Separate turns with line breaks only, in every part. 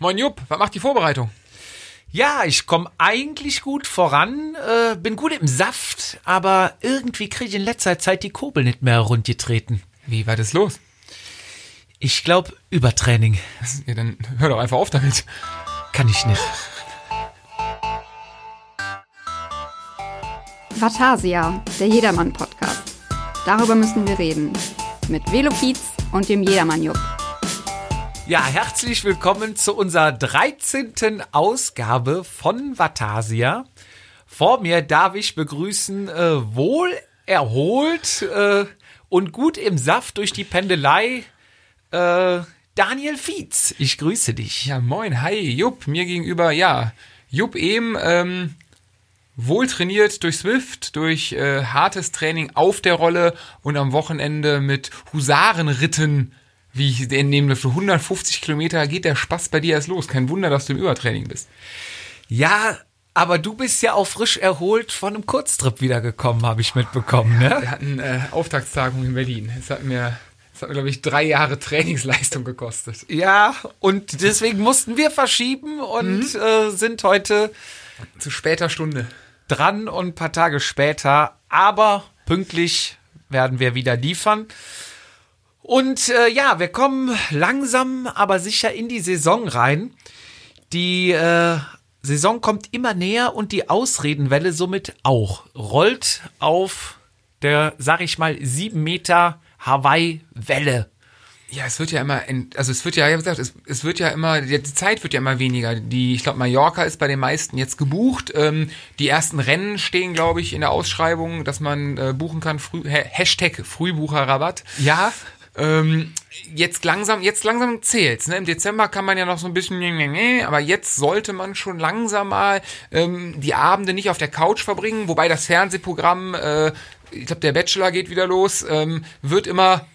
Moin Jupp, was macht die Vorbereitung?
Ja, ich komme eigentlich gut voran, äh, bin gut im Saft, aber irgendwie kriege ich in letzter Zeit die Kurbel nicht mehr rundgetreten.
Wie war das los?
Ich glaube, Übertraining.
Ja, dann hör doch einfach auf damit.
Kann ich nicht.
Vatasia, der Jedermann-Podcast. Darüber müssen wir reden. Mit Velopiz und dem Jedermann-Jupp.
Ja, herzlich willkommen zu unserer 13. Ausgabe von Vatasia. Vor mir darf ich begrüßen, äh, wohl erholt äh, und gut im Saft durch die Pendelei, äh, Daniel Fietz. Ich grüße dich.
Ja, moin, hi, Jupp, mir gegenüber, ja, Jupp eben, ähm, wohl trainiert durch Swift, durch äh, hartes Training auf der Rolle und am Wochenende mit Husarenritten wie ich entnehme, für 150 Kilometer geht der Spaß bei dir erst los. Kein Wunder, dass du im Übertraining bist.
Ja, aber du bist ja auch frisch erholt von einem Kurztrip wiedergekommen, habe ich mitbekommen. Ne?
Wir hatten äh, Auftaktstagung in Berlin. Es hat mir, hat mir, glaube ich, drei Jahre Trainingsleistung gekostet.
Ja, und deswegen mussten wir verschieben und mhm. äh, sind heute
zu später Stunde
dran und ein paar Tage später. Aber pünktlich werden wir wieder liefern. Und äh, ja, wir kommen langsam, aber sicher in die Saison rein. Die äh, Saison kommt immer näher und die Ausredenwelle somit auch. Rollt auf der, sag ich mal, sieben Meter Hawaii-Welle.
Ja, es wird ja immer, also es wird ja, wie gesagt, es, es wird ja immer, die Zeit wird ja immer weniger. Die, ich glaube, Mallorca ist bei den meisten jetzt gebucht. Ähm, die ersten Rennen stehen, glaube ich, in der Ausschreibung, dass man äh, buchen kann. Früh, Hashtag Frühbucherrabatt.
Ja.
Ähm, jetzt langsam, jetzt langsam zählt's. Ne? Im Dezember kann man ja noch so ein bisschen, aber jetzt sollte man schon langsam mal ähm, die Abende nicht auf der Couch verbringen. Wobei das Fernsehprogramm, äh, ich glaube, der Bachelor geht wieder los, ähm, wird immer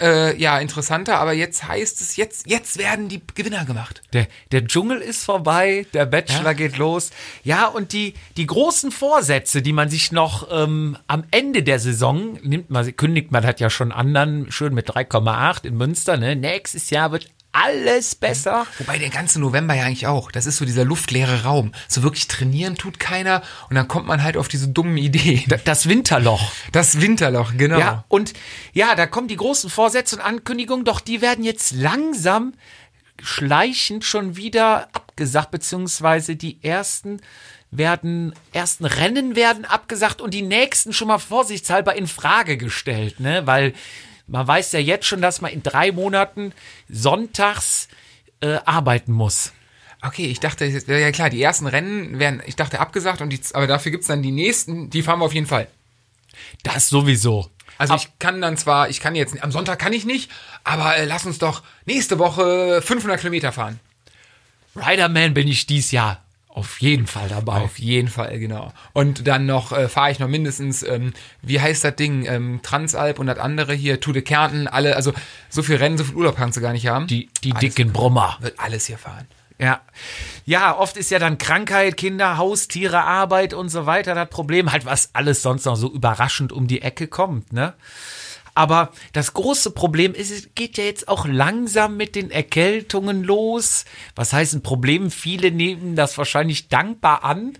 äh, ja, interessanter, aber jetzt heißt es, jetzt, jetzt werden die Gewinner gemacht.
Der, der Dschungel ist vorbei, der Bachelor ja? geht los. Ja, und die, die großen Vorsätze, die man sich noch ähm, am Ende der Saison nimmt, man, kündigt man hat ja schon anderen, schön mit 3,8 in Münster, ne? Nächstes Jahr wird alles besser.
Wobei der ganze November ja eigentlich auch. Das ist so dieser luftleere Raum. So wirklich trainieren tut keiner und dann kommt man halt auf diese dummen Ideen.
Das Winterloch.
Das Winterloch, genau.
Ja, und ja, da kommen die großen Vorsätze und Ankündigungen, doch die werden jetzt langsam schleichend schon wieder abgesagt, beziehungsweise die ersten werden, ersten Rennen werden abgesagt und die nächsten schon mal vorsichtshalber in Frage gestellt, ne, weil man weiß ja jetzt schon, dass man in drei Monaten sonntags äh, arbeiten muss.
Okay, ich dachte, ja klar, die ersten Rennen werden, ich dachte, abgesagt, und die, aber dafür gibt's dann die nächsten, die fahren wir auf jeden Fall.
Das sowieso.
Also Ab ich kann dann zwar, ich kann jetzt, am Sonntag kann ich nicht, aber äh, lass uns doch nächste Woche 500 Kilometer fahren.
Riderman bin ich dies Jahr auf jeden Fall dabei.
Auf jeden Fall, genau. Und dann noch äh, fahre ich noch mindestens, ähm, wie heißt das Ding, ähm, Transalp und das andere hier, Tour de Kärnten, alle, also so viel Rennen, so viel Urlaub kannst du gar nicht haben.
Die, die dicken Brummer.
Wird alles hier fahren.
Ja. Ja, oft ist ja dann Krankheit, Kinder, Haustiere, Arbeit und so weiter das Problem, halt was alles sonst noch so überraschend um die Ecke kommt, ne? Aber das große Problem ist, es geht ja jetzt auch langsam mit den Erkältungen los. Was heißt ein Problem? Viele nehmen das wahrscheinlich dankbar an.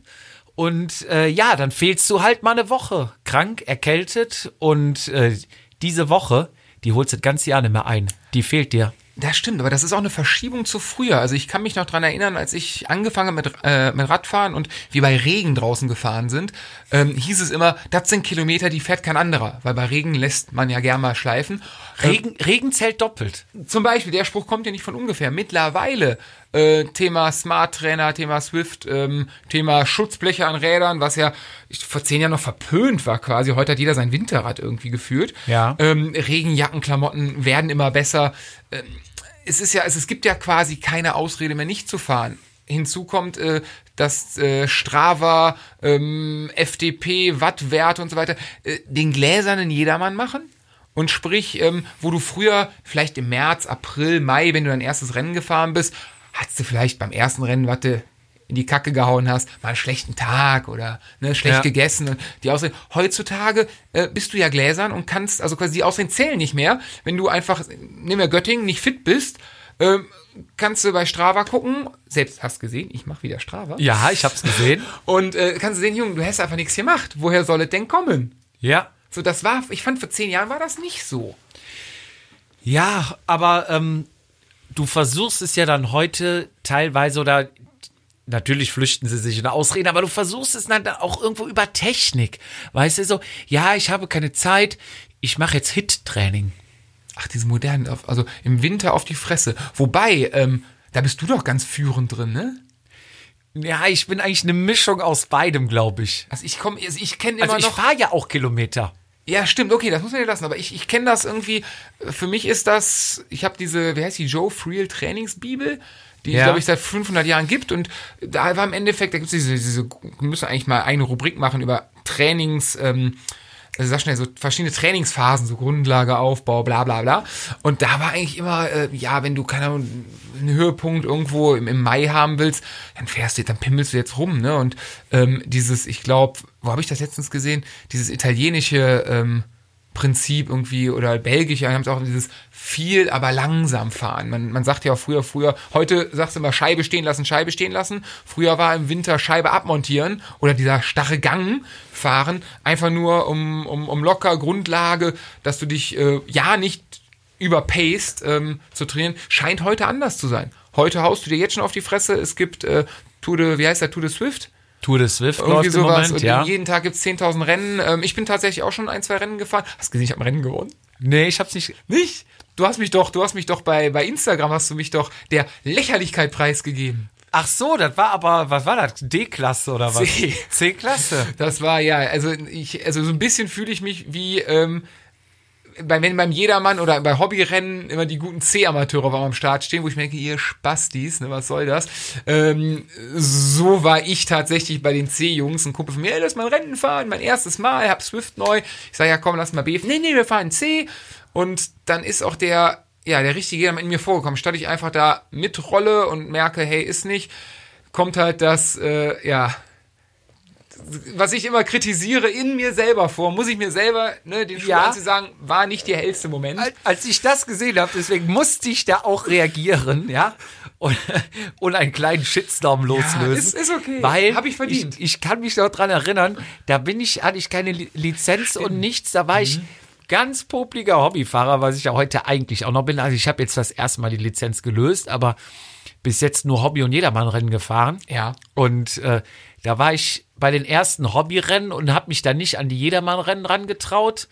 Und äh, ja, dann fehlst du halt mal eine Woche krank, erkältet. Und äh, diese Woche, die holst du das ganze Jahr nicht mehr ein. Die fehlt dir.
Das stimmt, aber das ist auch eine Verschiebung zu früher. Also ich kann mich noch dran erinnern, als ich angefangen mit, äh, mit Radfahren und wir bei Regen draußen gefahren sind, ähm, hieß es immer, das sind Kilometer, die fährt kein anderer, weil bei Regen lässt man ja gern mal schleifen.
Regen, ähm, Regen zählt doppelt.
Zum Beispiel, der Spruch kommt ja nicht von ungefähr. Mittlerweile äh, Thema Smart Trainer, Thema Swift, ähm, Thema Schutzbleche an Rädern, was ja vor zehn Jahren noch verpönt war quasi. Heute hat jeder sein Winterrad irgendwie geführt.
Ja.
Ähm, Regenjackenklamotten werden immer besser. Ähm, es ist ja, es, es gibt ja quasi keine Ausrede mehr, nicht zu fahren. Hinzu kommt, äh, dass äh, Strava, ähm, FDP, Wattwerte und so weiter äh, den gläsernen Jedermann machen. Und sprich, ähm, wo du früher, vielleicht im März, April, Mai, wenn du dein erstes Rennen gefahren bist, hattest du vielleicht beim ersten Rennen, warte, in die Kacke gehauen hast, mal einen schlechten Tag oder ne, schlecht ja. gegessen. Die Ausreden. Heutzutage äh, bist du ja gläsern und kannst, also quasi die Ausreden zählen nicht mehr. Wenn du einfach, nehmen wir Göttingen, nicht fit bist, Ähm, kannst du bei Strava gucken. Selbst hast gesehen, ich mache wieder Strava.
Ja, ich hab's gesehen.
Und äh, kannst du sehen, Junge, du hast einfach nichts gemacht. Woher soll es denn kommen?
Ja.
So, das war, ich fand, vor zehn Jahren war das nicht so.
Ja, aber ähm, du versuchst es ja dann heute teilweise oder natürlich flüchten sie sich in Ausreden, aber du versuchst es dann auch irgendwo über Technik. Weißt du, so, ja, ich habe keine Zeit, ich mache jetzt Hit-Training.
Ach, diese modernen, also im Winter auf die Fresse. Wobei, ähm, da bist du doch ganz führend drin, ne?
Ja, ich bin eigentlich eine Mischung aus beidem, glaube ich.
Also ich komme, also ich kenne immer
Also ich
noch.
fahre ja auch Kilometer.
Ja, stimmt, okay, das muss man dir lassen. Aber ich, ich kenne das irgendwie. Für mich ist das, ich habe diese, wie heißt die, Joe Friel Trainingsbibel, die es,
Ja.
glaube ich, seit 500 Jahren gibt. Und da war im Endeffekt, da gibt es diese, diese, wir müssen eigentlich mal eine Rubrik machen über Trainings, ähm, also sag schnell, so verschiedene Trainingsphasen, so Grundlage, Aufbau, bla bla bla. Und da war eigentlich immer, äh, ja, wenn du, keine Ahnung, einen Höhepunkt irgendwo im, im Mai haben willst, dann fährst du, dann pimmelst du jetzt rum, ne? Und ähm, dieses, ich glaube, wo habe ich das letztens gesehen? Dieses italienische ähm, Prinzip irgendwie oder belgische, haben es auch dieses viel, aber langsam fahren. Man, man sagt ja auch früher, früher, heute sagst du immer Scheibe stehen lassen, Scheibe stehen lassen. Früher war im Winter Scheibe abmontieren oder dieser starre Gang fahren, einfach nur um, um, um locker Grundlage, dass du dich äh, ja nicht überpaced ähm, zu trainieren, scheint heute anders zu sein. Heute haust du dir jetzt schon auf die Fresse. Es gibt äh, Tour wie heißt der, Tour de Swift?
Tour de Swift
Irgendwie
läuft im
sowas.
Moment,
und
ja.
jeden Tag gibt's 10.000 Rennen. Ähm, ich bin tatsächlich auch schon ein, zwei Rennen gefahren. Hast du gesehen, ich habe ein Rennen gewonnen?
Nee, ich hab's nicht.
Nicht? Du hast mich doch, du hast mich doch bei, bei Instagram hast du mich doch der Lächerlichkeit preisgegeben.
Ach so, das war aber, was war das? D-Klasse oder was?
C.
C-Klasse.
Das war ja, also ich, also so ein bisschen fühle ich mich wie, ähm, bei, wenn beim Jedermann oder bei Hobbyrennen immer die guten C-Amateure am Start stehen, wo ich mir denke, ihr Spastis, ne, was soll das? Ähm, so war ich tatsächlich bei den C-Jungs. Ein Kumpel von mir, ey, lass mal Rennen fahren, mein erstes Mal, hab Swift neu. Ich sage, ja komm, lass mal B. Nee, nee, wir fahren C. Und dann ist auch der, ja, der richtige Jedermann in mir vorgekommen. Statt ich einfach da mitrolle und merke, hey, ist nicht, kommt halt das, äh, ja, was ich immer kritisiere, in mir selber vor, muss ich mir selber ne, den Schuh
Ja.
sagen, war nicht der hellste Moment.
Als- ich das gesehen habe, deswegen musste ich da auch reagieren, ja, und, und einen kleinen Shitstorm loslösen.
ist- ist okay.
Weil
Hab ich verdient.
Ich, ich kann mich noch dran erinnern, da bin ich, hatte ich keine Li- Lizenz und nichts, da war
Mhm.
ich ganz popliger Hobbyfahrer, was ich ja heute eigentlich auch noch bin. Also ich habe jetzt das erste Mal die Lizenz gelöst, aber bis jetzt nur Hobby- und Jedermann-Rennen gefahren.
Ja.
Und äh, da war ich bei den ersten Hobbyrennen und habe mich dann nicht an die Jedermann-Rennen rangetraut.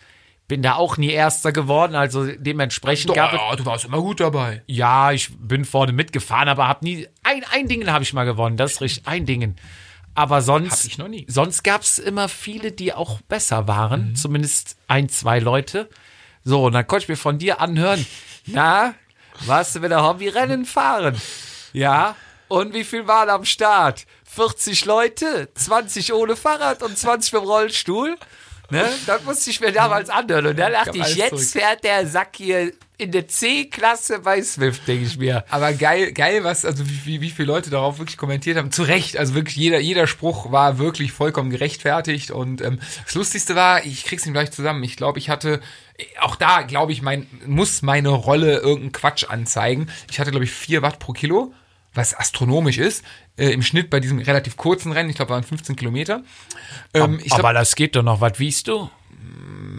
Bin da auch nie Erster geworden, also dementsprechend
Doch,
gab es.
du warst immer gut dabei.
Ja, ich bin vorne mitgefahren, aber habe nie. Ein, ein Dingen habe ich mal gewonnen, das ist richtig. Ein Dingen. Aber sonst.
Hab ich noch nie.
Sonst gab es immer viele, die auch besser waren. Zumindest ein, zwei Leute. So, und dann konnte ich mir von dir anhören. Na, warst du wieder Hobbyrennen fahren? Ja. Und wie viel waren am Start? 40 Leute, 20 ohne Fahrrad und 20 mit dem Rollstuhl. Ne? Das musste ich mir damals anhören. Und da dachte ich, jetzt
zurück.
fährt der Sack hier in der C-Klasse bei Swift, denke ich mir.
Aber geil, geil, was, also wie, wie, wie viele Leute darauf wirklich kommentiert haben. Zu Recht, also wirklich jeder, jeder Spruch war wirklich vollkommen gerechtfertigt. Und ähm, das Lustigste war, ich krieg's ihm gleich zusammen. Ich glaube, ich hatte, auch da, glaube ich, mein, muss meine Rolle irgendeinen Quatsch anzeigen. Ich hatte, glaube ich, 4 Watt pro Kilo, was astronomisch ist. Äh, Im Schnitt bei diesem relativ kurzen Rennen, ich glaube, waren 15 Kilometer. Ähm, ich
Aber
glaube,
das geht doch noch. Was wiegst du?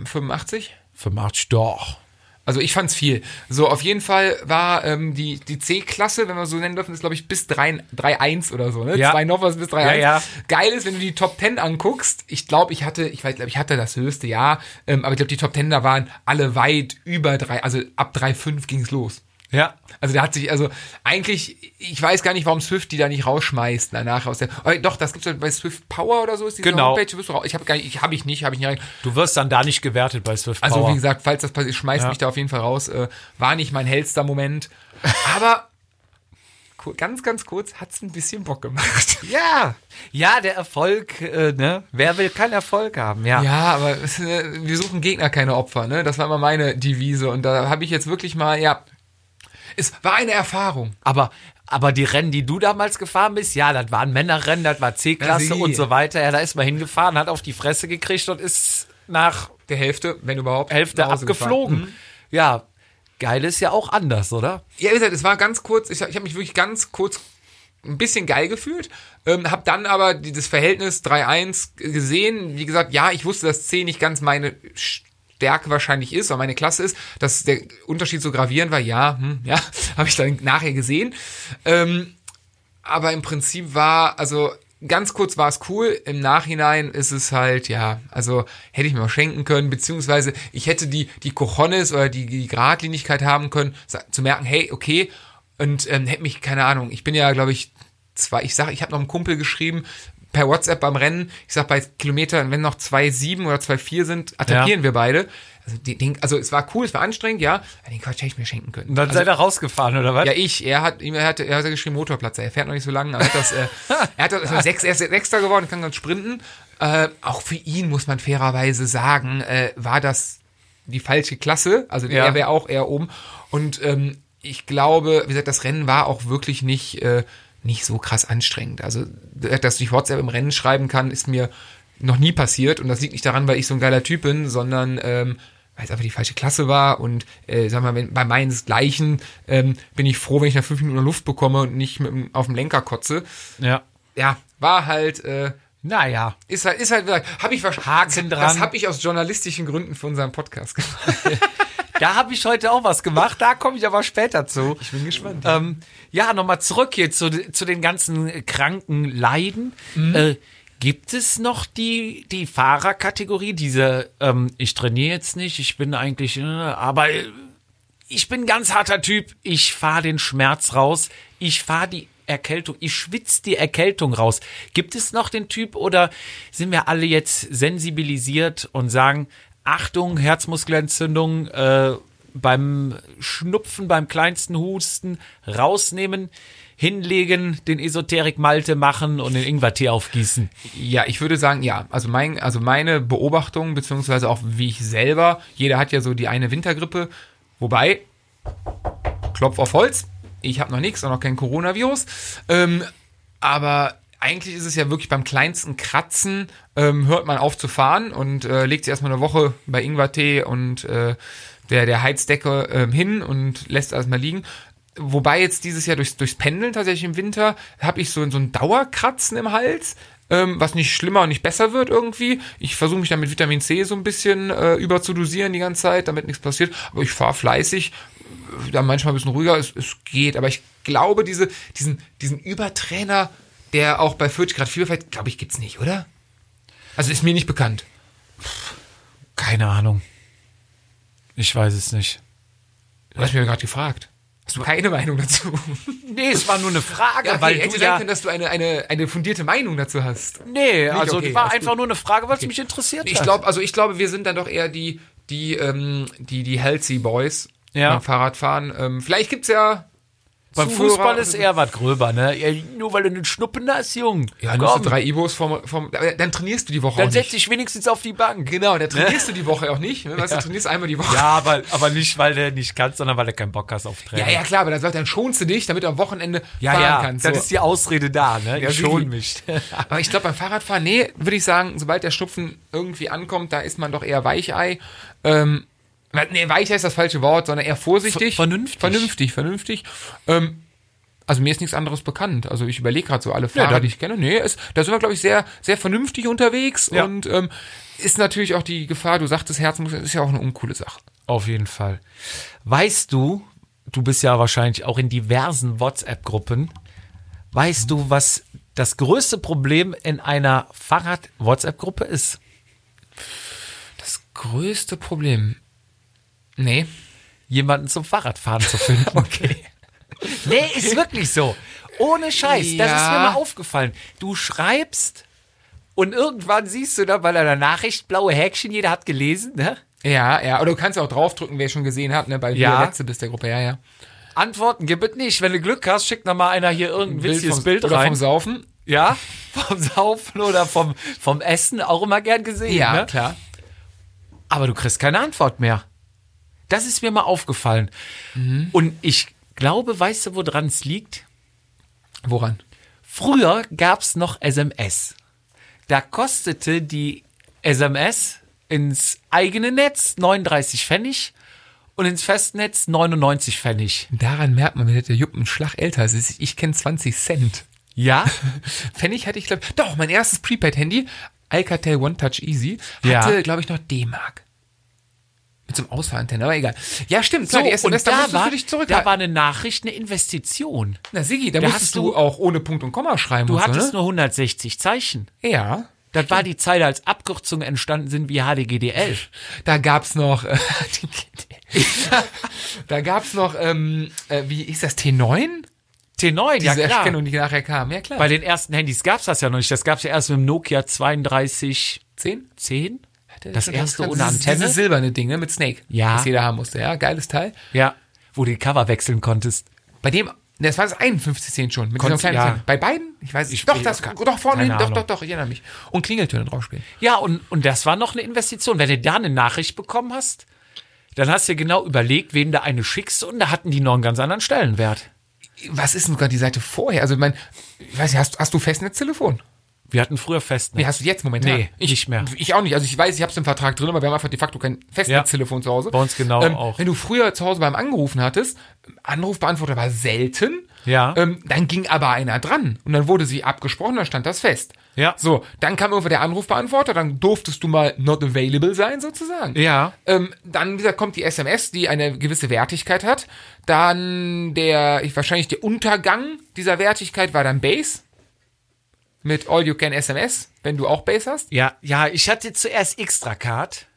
85.
85 doch.
Also ich fand's viel. So, auf jeden Fall war ähm, die, die C-Klasse, wenn wir so nennen dürfen, ist, glaube ich, bis 3 3-1 oder so, ne?
Ja.
Zwei Noffers bis 3-1.
Ja, ja.
Geil ist, wenn du die Top 10 anguckst. Ich glaube, ich hatte, ich weiß, glaube ich hatte das höchste Jahr, ähm, aber ich glaube, die Top 10 da waren alle weit über 3, also ab 3,5 ging's los.
Ja.
Also der hat sich, also eigentlich, ich weiß gar nicht, warum Swift die da nicht rausschmeißt danach aus der. Oh, doch, das gibt's bei Swift Power oder so ist diese
Genau.
Homepage. Wirst du raus- Ich habe gar nicht, ich habe ich nicht, habe ich nicht.
Du wirst dann da nicht gewertet bei Swift
also
Power.
wie gesagt, falls das passiert, schmeißt
Ja.
mich da auf jeden Fall raus. Äh, war nicht mein hellster Moment. Aber ganz, ganz kurz hat's ein bisschen Bock gemacht.
ja. Ja, der Erfolg, äh, ne? Wer will keinen Erfolg haben? Ja.
Ja, aber äh, wir suchen Gegner, keine Opfer. Ne, das war immer meine Devise und da habe ich jetzt wirklich mal, ja, es war eine Erfahrung.
Aber, aber die Rennen, die du damals gefahren bist, ja, das waren Männerrennen, das war C-Klasse und so weiter. Ja, da ist man hingefahren, hat auf die Fresse gekriegt und ist nach
Der Hälfte, wenn überhaupt,
Hälfte abgeflogen.
gefahren.
Ja, Geile ist ja auch anders, oder?
Ja, wie gesagt, es war ganz kurz, ich, ich habe mich wirklich ganz kurz ein bisschen geil gefühlt, ähm, habe dann aber dieses Verhältnis 3-1 gesehen. Wie gesagt, ja, ich wusste, dass C nicht ganz meine Stärke wahrscheinlich ist, oder meine Klasse ist, dass der Unterschied so gravierend war, ja, hm, ja, habe ich dann nachher gesehen. Ähm, aber im Prinzip war, also ganz kurz war es cool, im Nachhinein ist es halt, ja, also hätte ich mir auch schenken können, beziehungsweise ich hätte die, die Cojones oder die, die Gradlinigkeit haben können, zu merken, hey, okay, und ähm, hätte mich, keine Ahnung, ich bin ja, glaube ich, zwei, ich sag, ich habe noch einem Kumpel geschrieben, per WhatsApp beim Rennen, ich sag bei Kilometern, wenn noch zwei sieben oder zwei vier sind, attackieren
Ja.
wir beide. Also, den, den, also es war cool, es war anstrengend, ja, den Quatsch hätte ich mir schenken können.
Und dann
also,
seid ihr rausgefahren, oder was?
ja, ich, er hat, er hat, er hat geschrieben Motorplatzer, er fährt noch nicht so lange, aber er hat das, äh, er hat das, also sechs, er ist Sechster geworden, kann ganz sprinten. Äh, auch für ihn muss man fairerweise sagen, äh, war das die falsche Klasse, also
Ja.
er wäre auch eher oben. Und ähm, ich glaube, wie gesagt, das Rennen war auch wirklich nicht, äh, nicht so krass anstrengend. Also, dass ich WhatsApp im Rennen schreiben kann, ist mir noch nie passiert. Und das liegt nicht daran, weil ich so ein geiler Typ bin, sondern ähm, weil es einfach die falsche Klasse war. Und äh, sag mal, wenn, bei meinesgleichen ähm, bin ich froh, wenn ich nach fünf Minuten Luft bekomme und nicht mit, dem- auf dem Lenker kotze.
Ja.
Ja, war halt, äh,
Naja.
ist halt, ist halt, habe ich wahrscheinlich,
Haken
das
dran.
habe ich aus journalistischen Gründen für unseren Podcast gemacht.
Da habe ich heute auch was gemacht, da komme ich aber später zu.
Ich bin gespannt.
Ähm, ja, nochmal zurück hier zu, zu den ganzen kranken Leiden.
Mhm.
Äh, gibt es noch die, die Fahrerkategorie, diese, ähm, ich trainiere jetzt nicht, ich bin eigentlich, äh, aber äh, ich bin ein ganz harter Typ, ich fahre den Schmerz raus, ich fahre die Erkältung, ich schwitze die Erkältung raus. Gibt es noch den Typ oder sind wir alle jetzt sensibilisiert und sagen, Achtung, Herzmuskelentzündung, äh, beim Schnupfen, beim kleinsten Husten rausnehmen, hinlegen, den Esoterik Malte machen und den Ingwertee aufgießen.
Ja, ich würde sagen, ja. Also mein, also meine Beobachtung, beziehungsweise auch wie ich selber, jeder hat ja so die eine Wintergrippe, wobei, Klopf auf Holz, ich habe noch nichts und noch kein Coronavirus. Ähm, aber eigentlich ist es ja wirklich beim kleinsten Kratzen, ähm, hört man auf zu fahren und äh, legt sich erstmal eine Woche bei Ingwertee und äh, der, der Heizdecke ähm, hin und lässt erstmal liegen. Wobei jetzt dieses Jahr durchs, durchs Pendeln tatsächlich im Winter habe ich so, so ein Dauerkratzen im Hals, ähm, was nicht schlimmer und nicht besser wird irgendwie. Ich versuche mich dann mit Vitamin C so ein bisschen äh, überzudosieren die ganze Zeit, damit nichts passiert. Aber ich fahre fleißig, äh, dann manchmal ein bisschen ruhiger, es, es geht. Aber ich glaube, diese, diesen, diesen Übertrainer, der auch bei 40 Grad Fieber fährt, glaube ich, gibt's nicht, oder? Also ist mir nicht bekannt.
Keine Ahnung. Ich weiß es nicht.
Du hast mich ja gerade gefragt. Hast du keine Meinung dazu?
Nee, es war nur eine Frage,
Ja,
weil
okay,
du
hätte
ja...
sein können, dass du eine, eine, eine fundierte Meinung dazu hast.
Nee, also
okay,
war einfach
gut.
nur eine Frage, weil es mich interessiert
Ich
hat.
glaube, also ich glaube, wir sind dann doch eher die, die, ähm, die, die Healthy Boys
Ja.
beim Fahrradfahren. Ähm, vielleicht gibt's ja
Beim
Zuhörer
Fußball ist eher was gröber, ne? Ja, nur weil du einen Schnuppen hast, Jung.
Ja, nimmst du
Komm,
drei Ibos vom, vom dann trainierst du die Woche
dann
auch
setz
nicht.
dich wenigstens auf die Bank.
Genau, dann trainierst du die Woche auch nicht. Ne? Weißt du,
Ja.
trainierst einmal die Woche.
Ja, aber, aber nicht, weil du nicht kannst, sondern weil du keinen Bock hast auf Training.
Ja, ja, klar, aber dann, dann schonst du dich, damit du am Wochenende
ja,
fahren
ja,
kannst.
das
So.
ist die Ausrede da, ne?
Ja,
ich schon mich.
Aber ich glaube, beim Fahrradfahren, nee, würde ich sagen, sobald der Schnupfen irgendwie ankommt, da ist man doch eher Weichei. Ähm, nee, Weichei ist das falsche Wort, sondern eher vorsichtig.
Ver- vernünftig.
Vernünftig, vernünftig. Ähm, also mir ist nichts anderes bekannt. Also ich überlege gerade so alle Fahrer,
dann-
die ich kenne. Nee, ist, da sind wir, glaube ich, sehr, sehr vernünftig unterwegs.
Ja.
Und ähm, ist natürlich auch die Gefahr, du sagtest Herzmuskel, ist ja auch eine uncoole Sache.
Auf jeden Fall. Weißt du, du bist ja wahrscheinlich auch in diversen WhatsApp-Gruppen. Weißt du, was das größte Problem in einer Fahrrad-WhatsApp-Gruppe ist?
Das größte Problem. Nee.
Jemanden zum Fahrradfahren zu finden. okay. Nee, ist wirklich so. Ohne Scheiß. Das ist
Ja.
mir mal aufgefallen. Du schreibst und irgendwann siehst du da bei deiner Nachricht blaue Häkchen, jeder hat gelesen, ne?
Ja, ja. Oder du kannst auch draufdrücken, wer schon gesehen hat, ne? Bei
Ja.
ja. letzte bist der Gruppe, ja, ja.
Antworten gibt es nicht. Wenn du Glück hast, schickt noch mal einer hier irgendein witziges
vom,
Bild
oder
rein.
vom Saufen.
Ja, vom Saufen oder vom, vom Essen auch immer gern gesehen.
Ja,
ne?
klar.
Aber du kriegst keine Antwort mehr. Das ist mir mal aufgefallen. Und ich glaube, weißt du, woran es liegt?
Woran?
Früher gab's noch SMS. Da kostete die SMS ins eigene Netz 39 Pfennig und ins Festnetz 99 Pfennig.
Daran merkt man, wie der Jupp einen Schlag älter ist. Ich kenne 20 Cent.
Ja?
Pfennig hatte ich, glaube doch, mein erstes Prepaid-Handy, Alcatel One Touch Easy,
Ja.
hatte, glaube ich, noch D-Mark. Mit so einem Ausfallantenne, aber egal. Ja, stimmt,
So,
klar, die SMS,
und
da
da war,
du dich
da war eine Nachricht, eine Investition.
Na, Sigi, da,
Da
musstest
hast
du auch ohne Punkt und Komma schreiben
Du
und
hattest
so, ne?
nur 160 Zeichen.
Ja.
Das war die Zeit, als Abkürzungen entstanden sind wie HDGDL.
Da gab's noch, äh, da gab's noch, ähm, äh, wie ist das, T9?
T9, ja
Diese
klar.
Erkennung, die nachher kam. Ja, klar.
Bei den ersten Handys gab's das ja noch nicht. Das gab's ja erst mit dem Nokia 3210.
10?
Das erste ohne Antenne.
Dieses silberne Ding, ne, mit Snake.
Ja.
Das jeder haben musste, ja. Geiles Teil.
Ja, wo du die Cover wechseln konntest.
Bei dem, das war das 5110 schon, mit
Konntest- ja.
Antenne. Bei beiden? Ich weiß nicht.
Ich-
Doch, das,
keine-
doch, vorne, hin, doch, doch, doch, ich erinnere mich. Und Klingeltöne drauf spielen.
Ja, und, und das war noch eine Investition. Wenn du da eine Nachricht bekommen hast, dann hast du genau überlegt, wem du eine schickst und da hatten die noch einen ganz anderen Stellenwert.
Was ist denn sogar die Seite vorher? Also, ich mein, ich weiß nicht, hast, hast du Festnetztelefon?
Wir hatten früher Festnetz.
Nee, hast du jetzt momentan?
Nee,
ich,
nicht mehr.
Ich auch nicht. Also ich weiß, ich habe es im Vertrag drin, aber wir haben einfach de facto kein Festnetztelefon zu Hause. Ähm,
bei uns genau auch.
Wenn du früher zu Hause beim Angerufen hattest, Anrufbeantworter war selten.
Ja.
Ähm, dann ging aber einer dran und dann wurde sie abgesprochen, dann stand das fest.
Ja.
So, dann kam irgendwann der Anrufbeantworter, dann durftest du mal not available sein sozusagen.
Ja.
Ähm, dann wie gesagt, kommt die SMS, die eine gewisse Wertigkeit hat. Dann der, ich, wahrscheinlich der Untergang dieser Wertigkeit war dann Base. Mit All You Can SMS, wenn du auch Base hast.
Ja, ja, ich hatte zuerst Extracard.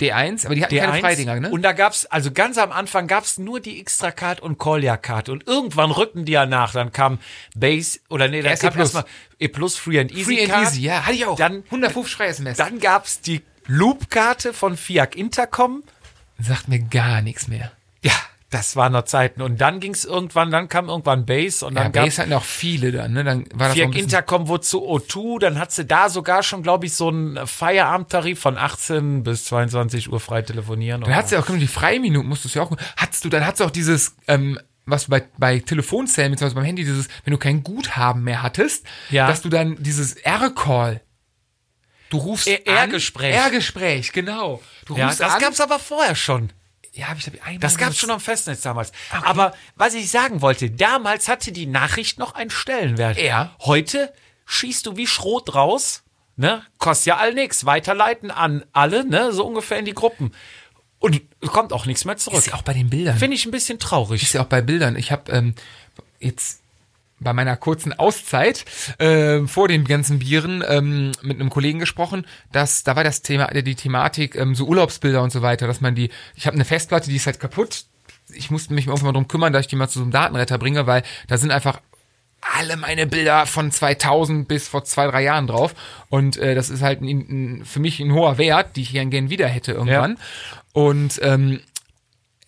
D1, aber die hatten keine
D1.
Freidinger, ne?
Und da gab's, also ganz am Anfang gab's nur die Extracard und Collier-Card. Und irgendwann rückten die ja nach. Dann kam Base, oder nee, dann
Erst E
kam
Plus.
erstmal E Plus Free and Easy
Free and
Card.
Easy, ja, hatte ich auch.
Dann,
150 frei SMS.
dann gab's die Loop-Karte von Fiat Intercom.
sagt mir gar nichts mehr.
Ja, das waren noch Zeiten. Und dann ging's irgendwann, dann kam irgendwann Base und
Ja,
dann gab's
Base hatten auch viele dann, ne? Dann war das bisschen,
Intercom wurde zu O2, dann hat sie da sogar schon, glaube ich, so einen Feierabendtarif von 18 bis 22 Uhr frei telefonieren.
Dann du ja auch die Freiminuten, musstest du ja auch. Hattest du, dann hattest du auch dieses, ähm, was bei, bei Telefonzellen, beziehungsweise beim Handy, dieses, wenn du kein Guthaben mehr hattest,
Ja.
dass du dann dieses R-Call. Du rufst an.
R-Gespräch.
R-Gespräch, genau. Du
ja,
rufst
das
an.
gab's aber vorher schon.
Ja, hab ich glaub, einmal
Das gab's schon am Festnetz damals. Aber was ich sagen wollte, damals hatte die Nachricht noch einen Stellenwert.
Ja.
Heute schießt du wie Schrot raus, ne? Kostet ja all nix. Weiterleiten an alle, ne? So ungefähr in die Gruppen. Und kommt auch nichts mehr zurück.
Ist ja auch bei den Bildern.
Finde ich ein bisschen traurig.
ist ja auch bei Bildern. Ich habe ähm, jetzt bei meiner kurzen Auszeit äh, vor den ganzen Bieren ähm, mit einem Kollegen gesprochen, dass da war das Thema, die Thematik ähm, so Urlaubsbilder und so weiter, dass man die, ich habe eine Festplatte, die ist halt kaputt. Ich musste mich irgendwann mal drum kümmern, dass ich die mal zu so einem Datenretter bringe, weil da sind einfach alle meine Bilder von 2000 bis vor zwei, drei Jahren drauf. Und äh, das ist halt ein, ein, für mich ein hoher Wert, die ich gern, gern wieder hätte irgendwann. Und ähm,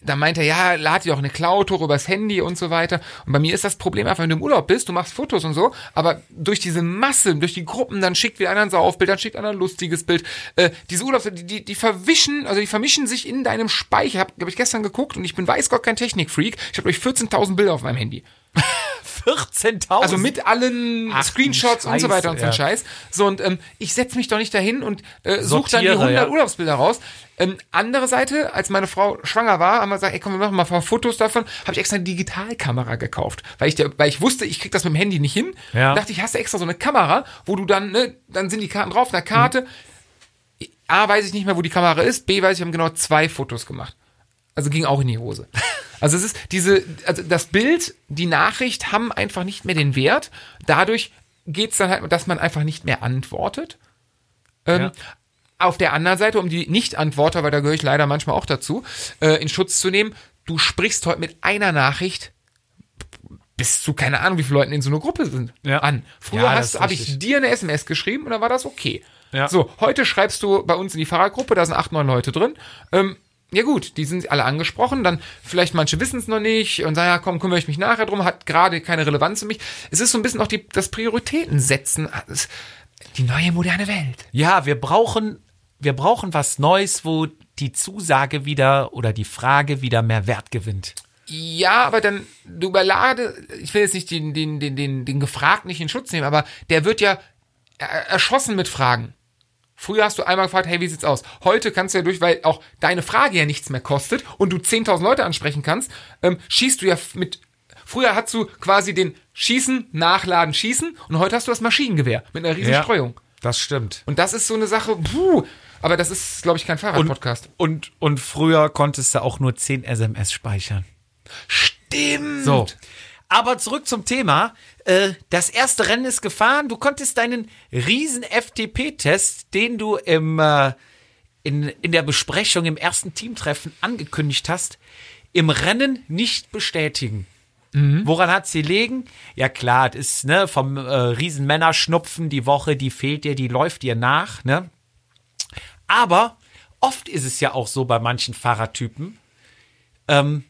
da meinte er, ja, lad dir auch eine Cloud hoch übers Handy und so weiter. Und bei mir ist das Problem einfach, wenn du im Urlaub bist, du machst Fotos und so, aber durch diese Masse, durch die Gruppen, dann schickt wieder einer ein Saufbild, dann schickt einer ein lustiges Bild. Äh, diese Urlaubs, die, die, die verwischen, also die vermischen sich in deinem Speicher. Hab, glaube ich, gestern geguckt und ich bin weiß Gott kein Technikfreak. Ich habe euch 14.000 Bilder auf meinem Handy.
14.000.
Also mit allen
Ach,
Screenshots
du
und so weiter und so ein Scheiß. So, und ähm, ich setze mich doch nicht dahin und äh, suche dann die
Sortiere,
100
ja.
Urlaubsbilder raus. Ähm, andere Seite, als meine Frau schwanger war, haben wir gesagt, ey, komm, wir machen mal ein paar Fotos davon, habe ich extra eine Digitalkamera gekauft. Weil ich, der, weil ich wusste, ich krieg das mit dem Handy nicht hin.
Ja.
Dachte ich, hast du extra so eine Kamera, wo du dann, ne, dann sind die Karten drauf, eine Karte.
Mhm.
A, weiß ich nicht mehr, wo die Kamera ist. B, weiß ich, wir haben genau zwei Fotos gemacht. Also ging auch in die Hose. Also es ist diese, also das Bild, die Nachricht haben einfach nicht mehr den Wert. Dadurch geht's dann halt, dass man einfach nicht mehr antwortet. Ähm,
Ja.
Auf der anderen Seite, um die Nicht-Antworter, weil da gehöre ich leider manchmal auch dazu, äh, in Schutz zu nehmen, du sprichst heute mit einer Nachricht bis zu keine Ahnung, wie viele Leute in so einer Gruppe sind,
Ja.
an. Früher
Ja,
habe ich dir eine SMS geschrieben und dann war das okay.
Ja.
So, heute schreibst du bei uns in die Fahrergruppe, da sind acht, neun Leute drin. Ähm, ja gut, die sind alle angesprochen, dann vielleicht manche wissen es noch nicht und sagen, ja komm, kümmere ich mich nachher drum, hat gerade keine Relevanz für mich. Es ist so ein bisschen auch die, das Prioritätensetzen, das- die neue moderne Welt.
Ja, wir brauchen, wir brauchen was Neues, wo die Zusage wieder oder die Frage wieder mehr Wert gewinnt.
Ja, aber dann, du überlade, ich will jetzt nicht den, den, den, den, den Gefragten nicht in Schutz nehmen, aber der wird ja er- erschossen mit Fragen. Früher hast du einmal gefragt, hey, wie sieht's aus? Heute kannst du ja durch, weil auch deine Frage ja nichts mehr kostet und du 10.000 Leute ansprechen kannst, ähm, schießt du ja mit, früher hast du quasi den Schießen, Nachladen, Schießen und heute hast du das Maschinengewehr mit einer riesen
Ja.
Streuung.
Das stimmt.
Und das ist so eine Sache, puh, aber das ist, glaube ich, kein Fahrradpodcast.
Und, und früher konntest du auch nur 10 SMS speichern.
Stimmt.
So. Aber zurück zum Thema. Äh, Das erste Rennen ist gefahren. Du konntest deinen riesen FTP-Test, den du im, äh, in, in der Besprechung im ersten Teamtreffen angekündigt hast, im Rennen nicht bestätigen. Woran hat sie liegen? Ja klar, das ist ne, vom äh, riesen Männerschnupfen die Woche, die fehlt dir, die läuft dir nach. Ne? Aber oft ist es ja auch so bei manchen Fahrertypen, ähm,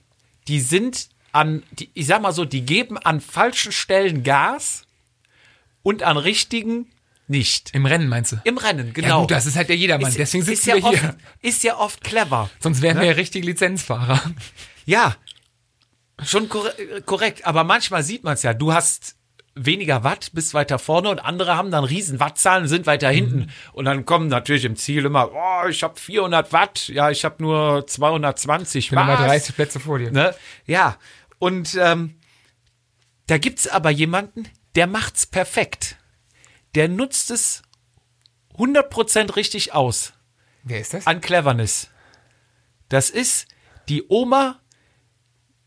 die sind an, die, ich sag mal so, die geben an falschen Stellen Gas und an richtigen nicht.
Im Rennen meinst du?
Im Rennen,
Ja
genau.
gut, das ist halt der Jedermann,
Ist-
deswegen
ist
sitzen
ja
wir hier.
Oft, ist ja oft clever.
Sonst wären wir ja richtige Lizenzfahrer.
Ja, schon äh, korrekt. Aber manchmal sieht man es ja. Du hast weniger Watt, bist weiter vorne und andere haben dann riesen Wattzahlen und sind weiter
Mhm.
hinten. Und dann kommen natürlich im Ziel immer, oh, ich habe 400 Watt, ja, ich habe nur 220
Ich bin immer
Was?
30 Plätze vor dir.
Ne? Ja, und ähm, da gibt's aber jemanden, der macht's perfekt. Der nutzt es 100% richtig aus
Wer ist das?
an Cleverness. Das ist die Oma,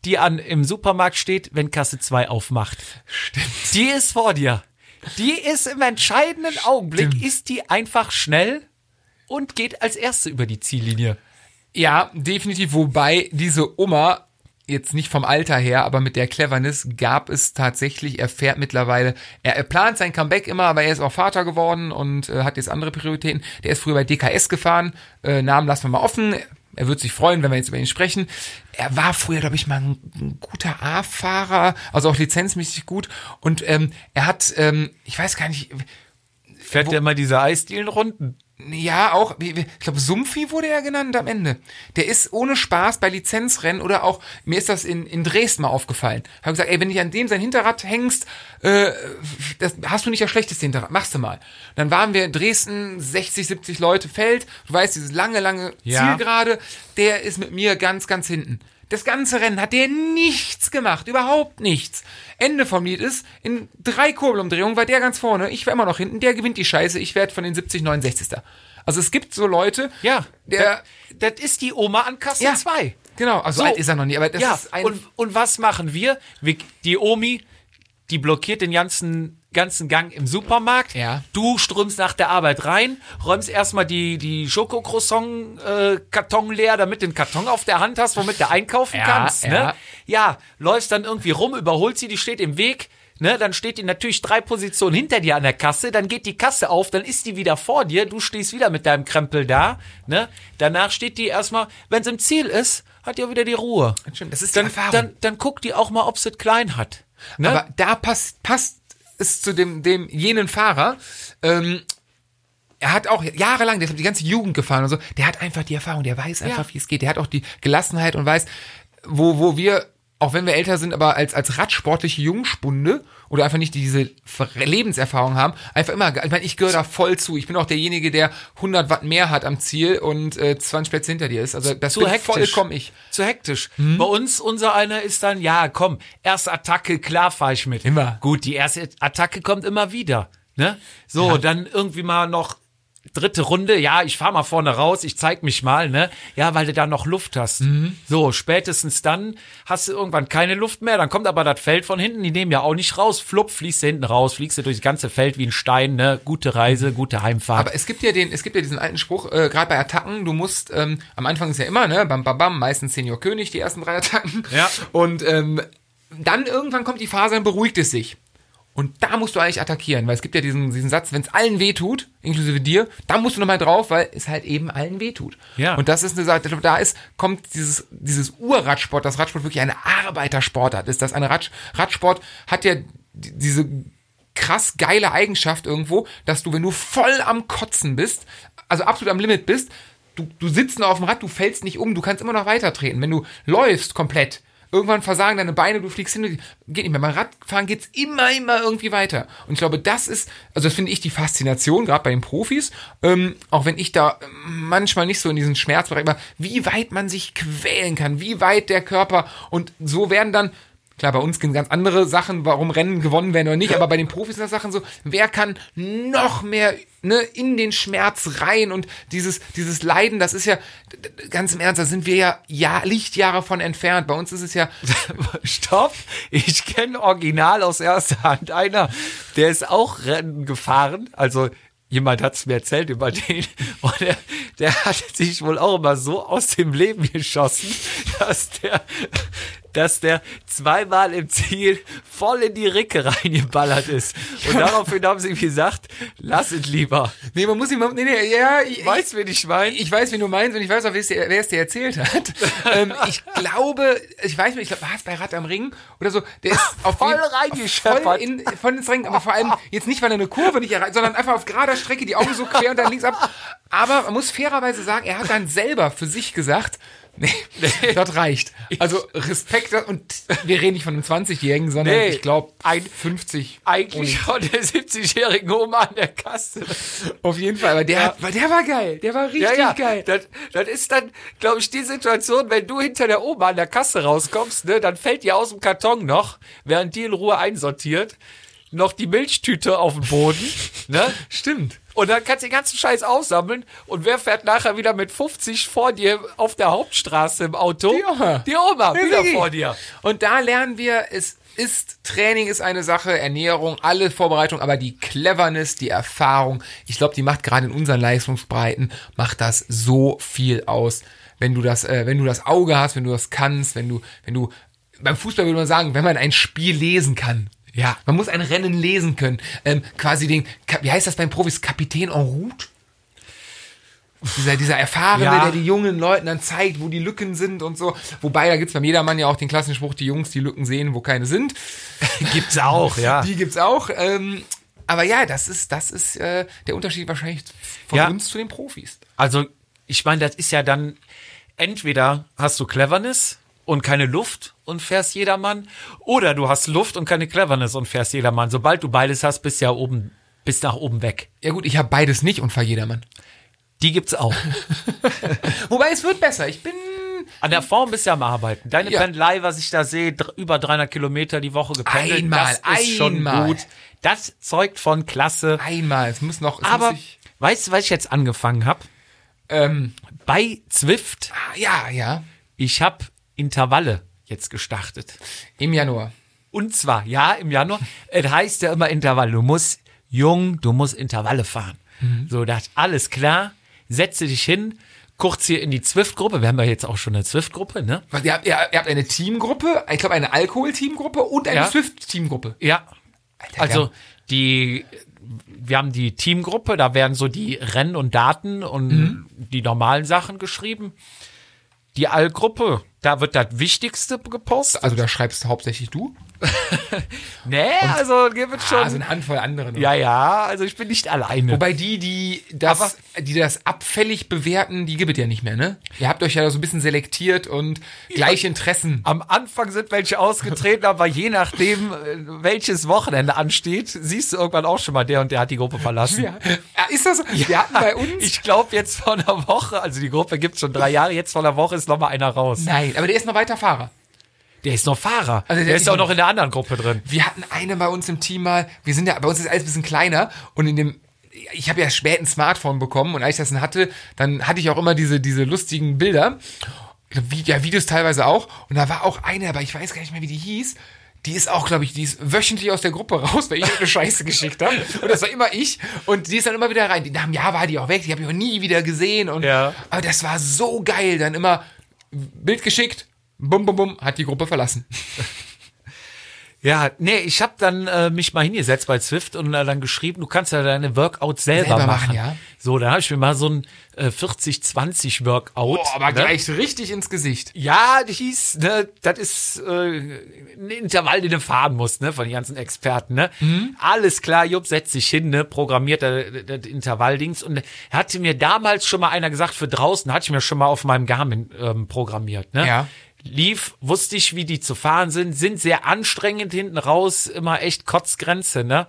die an, im Supermarkt steht, wenn Kasse 2 aufmacht.
Stimmt.
Die ist vor dir. Die ist im entscheidenden Augenblick, ist die einfach schnell und geht als Erste über die Ziellinie.
Ja, definitiv. Wobei diese Oma jetzt nicht vom Alter her, aber mit der Cleverness gab es tatsächlich, er fährt mittlerweile, er, er plant sein Comeback immer, aber er ist auch Vater geworden und äh, hat jetzt andere Prioritäten. Der ist früher bei DKS gefahren, äh, Namen lassen wir mal offen. Er wird sich freuen, wenn wir jetzt über ihn sprechen. Er war früher, glaube ich, mal ein, ein guter A-Fahrer, also auch lizenzmäßig gut. Und ähm, er hat, ähm, ich weiß gar nicht,
Fährt der immer diese Eisdielenrunden?
Ja, auch, ich glaube, Sumpfi wurde er genannt am Ende. Der ist ohne Spaß bei Lizenzrennen oder auch, mir ist das in, in Dresden mal aufgefallen. Hab gesagt, ey, wenn du an dem sein Hinterrad hängst, äh, das hast du nicht das schlechteste Hinterrad, machst du mal. Dann waren wir in Dresden, 60, 70 Leute Feld, du weißt, dieses lange, lange
Ja.
Zielgerade, der ist mit mir ganz, ganz hinten. Das ganze Rennen hat der nichts gemacht, überhaupt nichts. Ende vom Lied ist, in drei Kurbelumdrehungen war der ganz vorne, ich war immer noch hinten, der gewinnt die Scheiße, ich werde von den 70, 69. Also es gibt so Leute,
Ja,
der,
das, das ist die Oma an Kasse
Ja.
2.
genau, also
So.
alt ist er noch nie, aber das
ja,
ist ein,
und, und was machen wir? wir? Die Omi, die blockiert den ganzen, ganzen Gang im Supermarkt.
Ja.
Du strömst nach der Arbeit rein, räumst erstmal die, die Schokocroissant-Karton leer, damit du den Karton auf der Hand hast, womit du einkaufen
Ja,
kannst.
ja.
Ne? ja, läufst dann irgendwie rum, überholt sie, die steht im Weg. Ne, dann steht die natürlich drei Positionen hinter dir an der Kasse, dann geht die Kasse auf, dann ist die wieder vor dir, du stehst wieder mit deinem Krempel da, ne? Danach steht die erstmal, wenn es im Ziel ist, hat die auch wieder die Ruhe.
Das ist die
Dann,
Erfahrung.
dann, dann guckt die auch mal, ob sie es klein hat. Ne?
aber da passt, passt es zu dem, dem jenen Fahrer, ähm, er hat auch jahrelang, der hat die ganze Jugend gefahren und so, der hat einfach die Erfahrung, der weiß einfach,
Ja.
wie es geht, der hat auch die Gelassenheit und weiß, wo, wo wir, auch wenn wir älter sind, aber als, als radsportliche Jungspunde oder einfach nicht diese Lebenserfahrung haben, einfach immer, ich meine, ich gehöre da voll zu. Ich bin auch derjenige, der 100 Watt mehr hat am Ziel und äh, 20 Plätze hinter dir ist. Also das
zu
bin
hektisch.
vollkommen ich.
Zu hektisch.
Mhm.
Bei uns, unser einer ist dann, ja, komm, erste Attacke, klar fahr ich mit.
Immer.
Gut, die erste Attacke kommt immer wieder. Ne? So, dann irgendwie mal noch dritte Runde, ja, ich fahr mal vorne raus, ich zeig mich mal, ne? Ja, weil du da noch Luft hast.
Mhm.
So, spätestens dann hast du irgendwann keine Luft mehr, dann kommt aber das Feld von hinten, die nehmen ja auch nicht raus. Flupp, fliegst du hinten raus, fliegst du durchs ganze Feld wie ein Stein, ne? Gute Reise, gute Heimfahrt.
Aber es gibt ja den, es gibt ja diesen alten Spruch, äh, gerade bei Attacken, du musst, ähm, am Anfang ist ja immer, ne, bam, bam, bam, meistens Senior König, die ersten drei Attacken.
Ja.
Und ähm, dann irgendwann kommt die Phase, dann beruhigt es sich. Und da musst du eigentlich attackieren, weil es gibt ja diesen, diesen Satz, wenn es allen weh tut, inklusive dir, dann musst du nochmal drauf, weil es halt eben allen weh tut.
Ja.
Und das ist eine Sache, da ist, kommt dieses, dieses Urradsport, das Radsport wirklich eine Arbeitersportart ist. Das eine Rad, Radsport hat ja die- diese krass geile Eigenschaft irgendwo, dass du, wenn du voll am Kotzen bist, also absolut am Limit bist, du, du sitzt noch auf dem Rad, du fällst nicht um, du kannst immer noch weiter treten. Wenn du läufst komplett, irgendwann versagen deine Beine, du fliegst hin, geht nicht mehr. Beim Radfahren geht's immer, immer irgendwie weiter. Und ich glaube, das ist, also das finde ich die Faszination, gerade bei den Profis, ähm, auch wenn ich da manchmal nicht so in diesen Schmerzbereich war, wie weit man sich quälen kann, wie weit der Körper und so werden dann Klar, bei uns gehen ganz andere Sachen, warum Rennen gewonnen werden oder nicht, aber bei den Profis sind das Sachen so, wer kann noch mehr ne, in den Schmerz rein und dieses, dieses Leiden, das ist ja, ganz im Ernst, da sind wir ja, ja Lichtjahre von entfernt. Bei uns ist es ja.
Stopp! Ich kenne original aus erster Hand einer, der ist auch Rennen gefahren, also jemand hat es mir erzählt über den und der, der hat sich wohl auch immer so aus dem Leben geschossen, dass der dass der zweimal im Ziel voll in die Ricke reingeballert ist. Und daraufhin haben sie ihm gesagt, lass es lieber.
Nee, man muss ihm, nee, nee, ja, ich,
Weißt du, wen ich meine?
ich weiß, wen du meinst und ich weiß auch, wer es dir, erzählt hat. ähm, ich glaube, ich weiß nicht, ich glaube, war es bei Rad am Ring oder so, der ist auf
Voll reingescheppert.
voll in, voll ins Rennen, aber vor allem jetzt nicht, weil er eine Kurve nicht erreicht, sondern einfach auf gerader Strecke, die Augen so quer und dann links ab. Aber man muss fairerweise sagen, er hat dann selber für sich gesagt, nee, das reicht. Also Respekt und wir reden nicht von einem 20-Jährigen, sondern
Nee.
ich glaube ein 50.
Eigentlich von der 70-jährigen Oma an der Kasse.
Auf jeden Fall, aber der, hat, der war geil, der war richtig
Ja, ja,
geil.
Das, das ist dann, glaube ich, die Situation, wenn du hinter der Oma an der Kasse rauskommst, ne, dann fällt dir aus dem Karton noch, während die in Ruhe einsortiert, noch die Milchtüte auf den Boden, ne?
Stimmt.
Und dann kannst du den ganzen Scheiß aussammeln und wer fährt nachher wieder mit 50 vor dir auf der Hauptstraße im Auto?
Die Oma.
Die Oma,
Ja,
wieder vor dir.
Und da lernen wir, es ist Training ist eine Sache, Ernährung, alle Vorbereitung, aber die Cleverness, die Erfahrung, ich glaube, die macht gerade in unseren Leistungsbreiten, macht das so viel aus. Wenn du das, äh, wenn du das Auge hast, wenn du das kannst, wenn du, wenn du, beim Fußball würde man sagen, wenn man ein Spiel lesen kann. Ja, man muss ein Rennen lesen können. Ähm, quasi den, wie heißt das beim Profis, Kapitän en route? Dieser, dieser Erfahrene,
Ja.
der die jungen Leuten dann zeigt, wo die Lücken sind und so. Wobei, da gibt's beim Jedermann ja auch den klassischen Spruch, die Jungs, die Lücken sehen, wo keine sind.
Gibt's auch, ja.
Die gibt's auch. Ähm, aber ja, das ist, das ist äh, der Unterschied wahrscheinlich von
Ja.
uns zu den Profis.
Also, ich meine, das ist ja dann, entweder hast du Cleverness und keine Luft und fährst jedermann, oder du hast Luft und keine Cleverness und fährst jedermann. Sobald du beides hast, bist du ja oben, bist nach oben weg.
Ja gut, ich habe beides nicht und fahr Jedermann.
Die gibt's auch.
Wobei, es wird besser. Ich bin...
An der Form bist du ja am Arbeiten. Deine
Ja.
Pendelei, was ich da sehe, über 300 Kilometer die Woche gependelt,
Einmal,
das ist schon
einmal.
gut. Das zeugt von Klasse.
Einmal, es muss noch... Es
Aber
muss ich,
weißt du, was ich jetzt angefangen habe?
ähm,
Bei Zwift,
ah, ja, ja,
ich habe Intervalle jetzt gestartet.
im Januar.
Und zwar, ja, im Januar. Es heißt ja immer Intervalle. Du musst jung, du musst Intervalle fahren. So, das alles klar. Setze dich hin, kurz hier in die Zwift-Gruppe. Wir haben ja jetzt auch schon eine Zwift-Gruppe, ne?
Was, Ihr habt, ihr, ihr habt eine Teamgruppe, ich glaube eine Alkohol-Teamgruppe und eine
Ja.
Swift-Teamgruppe.
Ja.
Alter,
Also
wir
die, wir haben die Teamgruppe, da werden so die Rennen und Daten und die normalen Sachen geschrieben. Die Allgruppe, da wird das Wichtigste gepostet.
Also da schreibst hauptsächlich du.
nee, also gibt es schon.
Ah, so eine Handvoll andere. noch.
ja, ja, also ich bin nicht alleine.
Wobei die, die das, die das abfällig bewerten, die gibt es ja nicht mehr, ne? Ihr habt euch ja so ein bisschen selektiert und gleiche Interessen.
Am Anfang sind welche ausgetreten, aber je nachdem, äh, welches Wochenende ansteht, siehst du irgendwann auch schon mal, der und der hat die Gruppe verlassen.
Ja. Ah, ist das so? Wir hatten bei uns.
Ich glaube, jetzt vor einer Woche, also die Gruppe gibt schon drei Jahre, jetzt vor einer Woche ist noch mal einer raus.
Nein, aber der ist noch weiter Fahrer.
Der ist noch Fahrer.
Also der
der
ist
auch
noch-
in der anderen Gruppe drin.
Wir hatten eine bei uns im Team mal, wir sind ja, bei uns ist alles ein bisschen kleiner und in dem, ich habe ja spät ein Smartphone bekommen und als ich das dann hatte, dann hatte ich auch immer diese, diese lustigen Bilder, ja, Videos teilweise auch und da war auch eine, aber ich weiß gar nicht mehr, wie die hieß, die ist auch, glaube ich, die ist wöchentlich aus der Gruppe raus, weil ich eine Scheiße geschickt habe. Und das war immer ich. Und die ist dann immer wieder rein. Die, nach einem Jahr war die auch weg, die habe ich auch nie wieder gesehen. Und,
Ja.
Aber das war so geil. Dann immer Bild geschickt, bum, bum, bum, hat die Gruppe verlassen.
Ja, nee, ich habe dann äh, mich mal hingesetzt bei Zwift und äh, dann geschrieben, du kannst ja deine Workouts selber,
Selber
machen.
machen, ja.
So, dann habe ich mir mal so ein äh, 40-20 Workout.
Boah, aber
ne?
gleich richtig ins Gesicht.
Ja, das hieß, ne, das ist äh, ein Intervall, den du fahren musst, ne, von den ganzen Experten, ne.
Mhm.
Alles klar, Jupp setzt sich hin, ne, programmiert das, das Intervalldings und hatte mir damals schon mal einer gesagt, für draußen hatte ich mir schon mal auf meinem Garmin ähm, programmiert, ne.
Ja.
Lief, wusste ich, wie die zu fahren sind, sind sehr anstrengend hinten raus, immer echt Kotzgrenze, ne?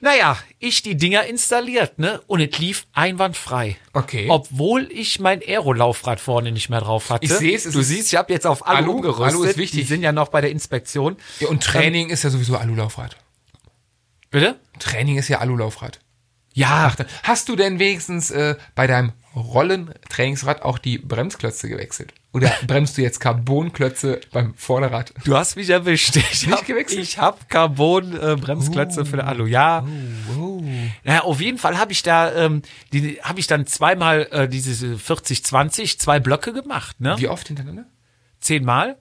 Naja, ich die Dinger installiert, ne? Und es lief einwandfrei.
Okay.
Obwohl ich mein Aero-Laufrad vorne nicht mehr drauf hatte.
Ich seh's, es
Du siehst, ich habe jetzt auf Alu,
Alu,
umgerüstet.
Alu ist wichtig.
Die sind ja noch bei der Inspektion.
Ja, und Training ist ja sowieso Alulaufrad.
Bitte?
Training ist ja Alulaufrad.
Ja,
Hast du denn wenigstens äh, bei deinem Rollentrainingsrad auch die Bremsklötze gewechselt? Oder bremst du jetzt Carbonklötze beim Vorderrad?
du hast mich erwischt. Ich
Nicht
hab,
gewechselt?
Ich habe Carbon-Bremsklötze für Alu. Ja. Ja, auf jeden Fall habe ich da, ähm, die habe ich dann zweimal äh, diese 40-20, zwei Blöcke gemacht, ne?
Wie oft hintereinander?
Zehnmal.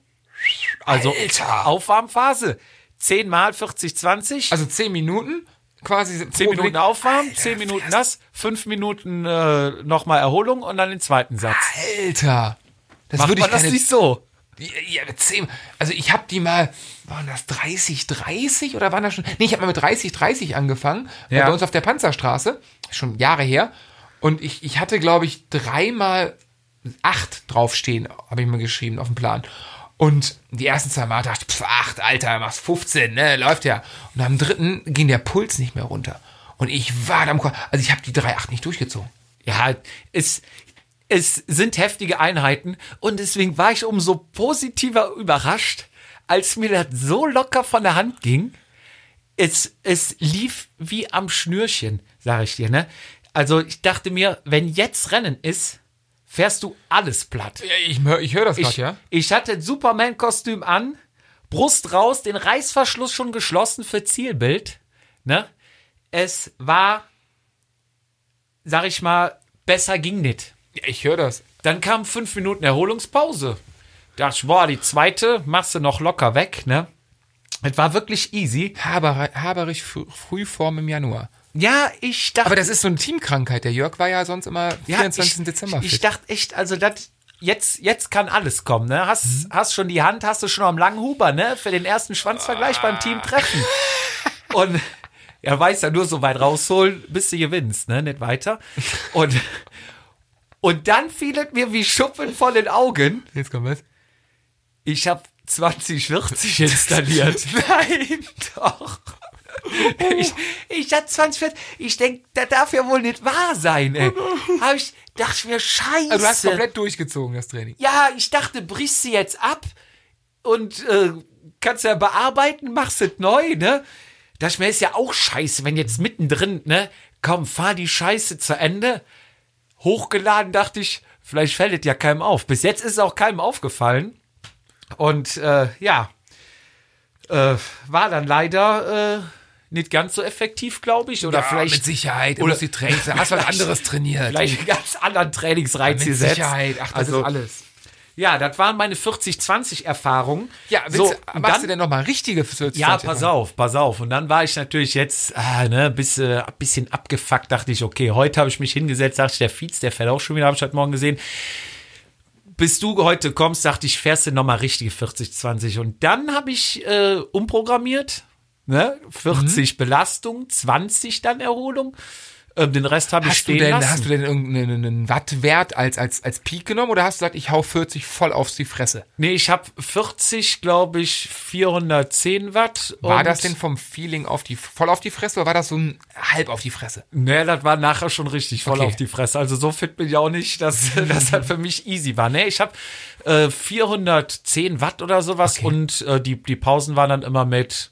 Also
Alter!
Aufwärmphase. Zehnmal 40-20.
Also zehn Minuten quasi.
Zehn Minuten aufwärmen, zehn Minuten das, fünf Minuten äh, nochmal Erholung und dann den zweiten Satz.
Alter! Das
Macht
würde ich
man das nicht so?
Ja, zehn, also ich habe die mal, waren das 30, 30 oder waren das schon? Nee, ich habe mal mit 30, 30 angefangen,
Ja.
bei uns auf der Panzerstraße, schon Jahre her. Und ich, ich hatte, glaube ich, dreimal acht draufstehen, habe ich mir geschrieben auf dem Plan. Und die ersten zwei Mal dachte ich, pf, acht, Alter, machst 15, ne, läuft ja. Und am dritten ging der Puls nicht mehr runter. Und ich war da am Ko- also ich habe die drei acht nicht durchgezogen.
Ja, es, es sind heftige Einheiten und deswegen war ich umso positiver überrascht, als mir das so locker von der Hand ging. Es, es lief wie am Schnürchen, sage ich dir, ne? Also ich dachte mir, wenn jetzt Rennen ist, fährst du alles platt.
Ja, ich, ich höre das gerade,
Ich,
ja?
ich hatte ein Superman-Kostüm an, Brust raus, den Reißverschluss schon geschlossen für Zielbild. Ne? Es war, sag ich mal, besser ging nicht.
Ja, ich höre das.
Dann kam fünf Minuten Erholungspause. Dachte ich, boah, die zweite machst du noch locker weg, ne? Es war wirklich easy.
Haber, Haberich Früh- Frühform im Januar.
Ja, ich dachte.
Aber das ist so eine Teamkrankheit. Der Jörg war ja sonst immer 24.
ich,
Dezember
Ich,
fit.
ich dachte echt, also das jetzt jetzt kann alles kommen, ne? Hast
Mhm.
hast schon die Hand, hast du schon am langen Huber, ne? Für den ersten Schwanzvergleich beim Team treffen. Und er weiß ja nur so weit rausholen, bis du gewinnst, ne? Nicht weiter. Und und dann fiel es mir wie Schuppen von den Augen.
Jetzt kommt was.
Ich habe 2040 installiert. Nein, doch. Ich, ich hatte 2040. Ich denke, das darf ja wohl nicht wahr sein, ey. Hab ich, dachte ich mir, scheiße.
Also du hast komplett durchgezogen, das Training.
ja, ich dachte, brichst du jetzt ab und äh, kannst ja bearbeiten, machst es neu, ne? Dachte ich mir, ist ja auch scheiße, wenn jetzt mittendrin, ne? Komm, fahr die Scheiße zu Ende. Hochgeladen dachte ich, vielleicht fällt es ja keinem auf. Bis jetzt ist es auch keinem aufgefallen. Und äh, ja, äh, war dann leider äh, nicht ganz so effektiv, glaube ich. Oder
Ja,
vielleicht
mit Sicherheit.
oder-
die Trainings. Hast du was anderes trainiert?
vielleicht einen ganz anderen Trainingsreiz
mit
gesetzt.
Sicherheit. Ach, das
also,
ist alles.
ja, das waren meine 40-20-Erfahrungen.
Ja, willst,
so,
machst
dann,
du denn nochmal richtige 40
Ja, pass auf, pass auf. Und dann war ich natürlich jetzt ah, ne, bis, äh, ein bisschen abgefuckt. Dachte ich, okay, heute habe ich mich hingesetzt. Dachte ich, der Fietz, der fährt auch schon wieder, habe ich heute Morgen gesehen. Bis du heute kommst, dachte ich, fährst du nochmal richtige 40-20. Und dann habe ich äh, umprogrammiert. Ne? 40
Mhm.
Belastung, 20 dann Erholung. Ähm, den Rest habe ich
Hast du,
stehen
denn,
lassen.
hast du denn irgendeinen Wattwert als, als, als Peak genommen oder hast du gesagt, ich hau 40 voll auf die Fresse?
Nee, ich habe 40, glaube ich, 410 Watt.
War das denn vom Feeling auf die, voll auf die Fresse oder war das so ein halb auf die Fresse?
Nee, das war nachher schon richtig voll
Okay.
auf die Fresse. Also so fit bin ich auch nicht, dass das halt für mich easy war. Nee, ich habe äh, 410 Watt oder sowas und äh, die, die Pausen waren dann immer mit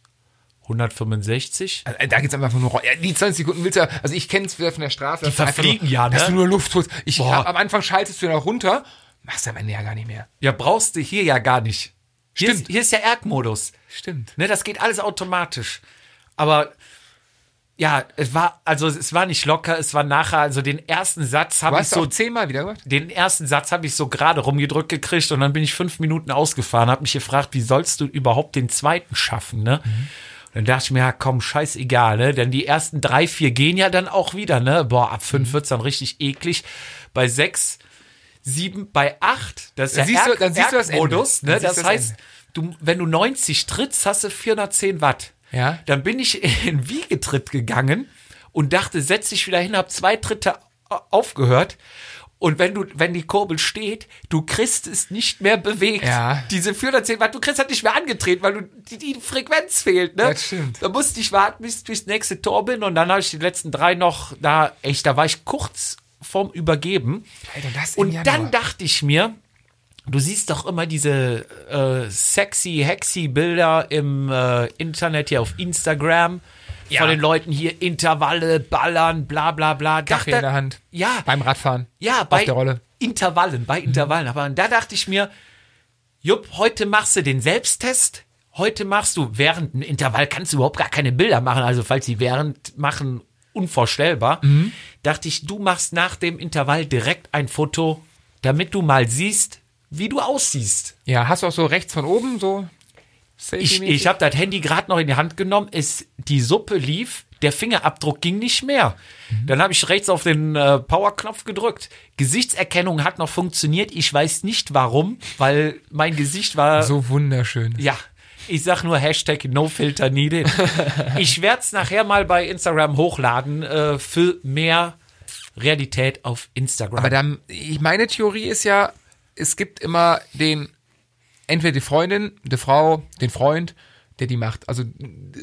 165.
Also, Da geht's einfach nur. Ja, die 20 Sekunden willst du ja, also ich kenne es wieder von der Straße. Die
verfliegen ja, ne?
Dass du nur Luft holst. Ich, hab, am Anfang schaltest du ja noch runter, machst du am Ende ja gar nicht mehr.
Ja, brauchst du hier ja gar nicht. Hier ist,
Stimmt.
hier ist ja Erg-Modus.
Stimmt.
Ne, das geht alles automatisch. Aber ja, es war, also es war nicht locker, es war nachher, also den ersten Satz habe ich
hast
so
auch zehnmal wieder gemacht?
den ersten Satz habe ich so gerade rumgedrückt gekriegt und dann bin ich fünf Minuten ausgefahren, habe mich gefragt, wie sollst du überhaupt den zweiten schaffen, ne? Und dann dachte ich mir, ja, komm, scheißegal, ne? Denn die ersten drei, vier gehen ja dann auch wieder, ne? Boah, ab fünf wird's dann richtig eklig. Bei sechs, sieben, bei acht, das ist
Dann
ja
siehst du- dann siehst du das.
Modus, ne? Das
das
heißt, du, wenn du 90 trittst, hast du 410 Watt.
Ja.
Dann bin ich in Wiegetritt gegangen und dachte, setz dich wieder hin, hab zwei Tritte au- aufgehört Und wenn du, wenn die Kurbel steht, du kriegst es nicht mehr bewegt.
Ja.
Diese 410 Watt, du kriegst halt nicht mehr angetreten, weil du, die, die Frequenz fehlt, ne?
Das stimmt.
Da musste ich warten, bis ich durchs nächste Tor bin und dann habe ich die letzten drei noch da, echt, da war ich kurz vorm Übergeben.
Alter, das
Und dann dachte ich mir, du siehst doch immer diese äh, sexy, hexy Bilder im äh, Internet hier auf Instagram
Ja.
von den Leuten hier Intervalle, Ballern, bla bla bla.
Kaffee in der Hand.
Ja,
Beim Radfahren.
ja, bei
der Rolle.
Intervallen, bei Intervallen. Aber da dachte ich mir, Jupp, heute machst du den Selbsttest. Heute machst du während einem Intervall kannst du überhaupt gar keine Bilder machen. Also falls sie während machen, unvorstellbar.
Mhm.
Dachte ich, du machst nach dem Intervall direkt ein Foto, damit du mal siehst, wie du aussiehst.
Ja, hast du auch so rechts von oben so
Ich, ich habe das Handy gerade noch in die Hand genommen, es, die Suppe lief, der Fingerabdruck ging nicht mehr.
Mhm.
Dann habe ich rechts auf den äh, Powerknopf gedrückt. Gesichtserkennung hat noch funktioniert. Ich weiß nicht warum, weil mein Gesicht war.
so wunderschön.
Ja, ich sag nur Hashtag NoFilter needed. ich werde es nachher mal bei Instagram hochladen äh, für mehr Realität auf Instagram.
Aber dann, ich, meine Theorie ist ja, es gibt immer den, entweder die Freundin, die Frau, den Freund, der die macht. Also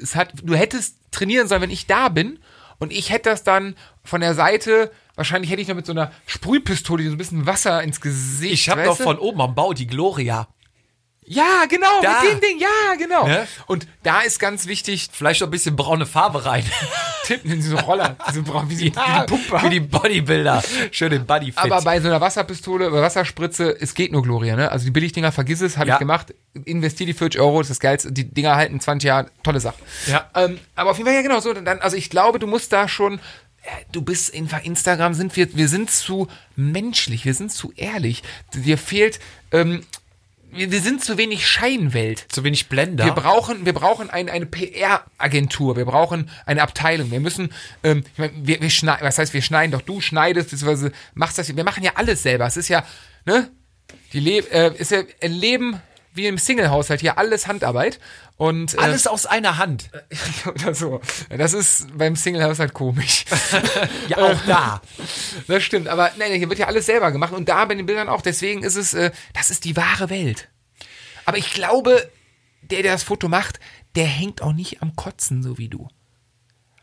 es hat, du hättest trainieren sollen, wenn ich da bin und ich hätte das dann von der Seite, wahrscheinlich hätte ich noch mit so einer Sprühpistole so ein bisschen Wasser ins Gesicht.
ich habe doch von oben am Bau die Gloria.
Ja, genau,
Da.
mit dem Ding, ja, genau.
Ne?
Und da ist ganz wichtig,
Vielleicht noch ein bisschen braune Farbe rein.
Tippen in diese Roller, diese, braun- wie, sie,
Ja,
wie die.
Wie die Bodybuilder. Schön den Bodyfit.
Aber bei so einer Wasserpistole oder Wasserspritze, es geht nur Gloria, ne? Also die Billigdinger, vergiss es, habe
Ja.
ich gemacht. Investier die 40 Euro, das ist das Geilste. Die Dinger halten 20 Jahre, tolle Sache.
Ja.
Ähm, aber auf jeden Fall ja genau so. Dann, also ich glaube, du musst da schon. äh, Du bist einfach Instagram sind wir, wir sind zu menschlich, wir sind zu ehrlich. Dir fehlt, ähm, wir, sind zu wenig Scheinwelt.
zu wenig Blender.
Wir brauchen, wir brauchen ein, eine PR-Agentur, wir brauchen eine Abteilung. Wir müssen, ähm, ich meine, wir, wir schneiden, was heißt, wir schneiden doch, du schneidest, beziehungsweise machst das, wir machen ja alles selber. Es ist ja, ne, die Le äh, ist ja ein Leben wie im Single-Haushalt, hier alles Handarbeit. Und äh,
Alles aus einer Hand.
oder so. Das ist beim Single-Haushalt komisch.
Ja, auch da.
Das stimmt, aber nein, hier wird ja alles selber gemacht und da bei den Bildern auch. Deswegen ist es, äh, das ist die wahre Welt. Aber ich glaube, der, der das Foto macht, der hängt auch nicht am Kotzen, so wie du.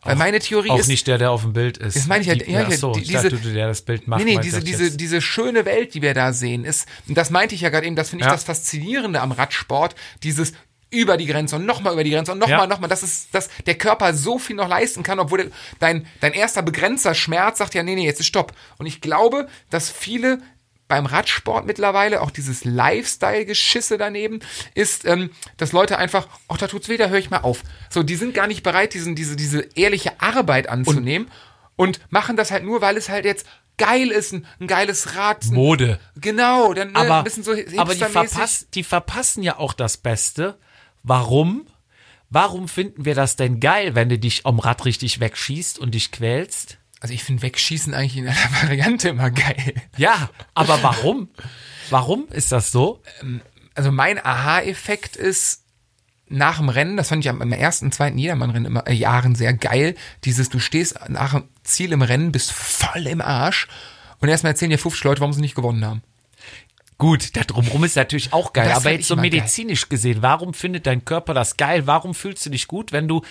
Weil meine Theorie
Auch
ist,
nicht der, der auf dem Bild ist.
Das meine ich ja,
Die-
ja,
ach so,
die-
ich dachte,
diese-
du, der das Bild macht.
nee, nee, diese, diese,
jetzt.
diese schöne Welt, die wir da sehen, ist, und das meinte ich ja gerade eben, das finde ich
Ja.
das Faszinierende am Radsport, dieses über die Grenze und nochmal über die Grenze und nochmal,
Ja.
nochmal, dass es, dass der Körper so viel noch leisten kann, obwohl der, dein, dein erster Begrenzer Schmerz sagt ja, nee, nee, jetzt ist Stopp. Und ich glaube, dass viele beim Radsport mittlerweile, auch dieses Lifestyle-Geschisse daneben, ist, ähm, dass Leute einfach, ach, da tut's weh, da höre ich mal auf. So, die sind gar nicht bereit, diesen, diese, diese ehrliche Arbeit anzunehmen und, machen das halt nur, weil es halt jetzt geil ist, ein, ein geiles Rad. Ein,
Mode.
Genau, dann ne,
aber,
ein bisschen so
aber die, verpass, die verpassen ja auch das Beste. Warum? Warum finden wir das denn geil, wenn du dich am Rad richtig wegschießt und dich quälst?
Also ich finde Wegschießen eigentlich in einer Variante immer geil.
Ja, aber warum? Warum ist das so?
Also mein Aha-Effekt ist nach dem Rennen, das fand ich am, ersten, zweiten Jedermann-Rennen immer äh, Jahren sehr geil. Dieses, du stehst nach dem Ziel im Rennen, bist voll im Arsch und erstmal erzählen dir 50 Leute, warum sie nicht gewonnen haben.
Gut, da drumherum ist natürlich auch geil.
Das
aber jetzt so
immer geil.
medizinisch gesehen, warum findet dein Körper das geil? Warum fühlst du dich gut, wenn du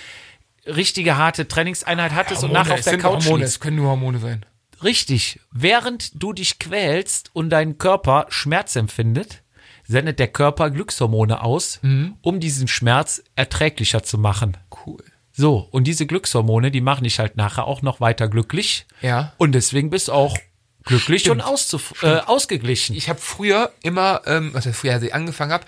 richtige harte Trainingseinheit hattest und nachher auf der Couch
Hormone,
liegst?
es können nur Hormone sein.
Richtig. Während du dich quälst und dein Körper Schmerz empfindet, sendet der Körper Glückshormone aus,
Mhm.
um diesen Schmerz erträglicher zu machen.
Cool.
So, und diese Glückshormone, die machen dich halt nachher auch noch weiter glücklich.
Ja.
Und deswegen bist du auch glücklich
Stimmt.
und auszuf äh, ausgeglichen.
Ich habe früher immer, ähm, was heißt früher, als ich angefangen habe,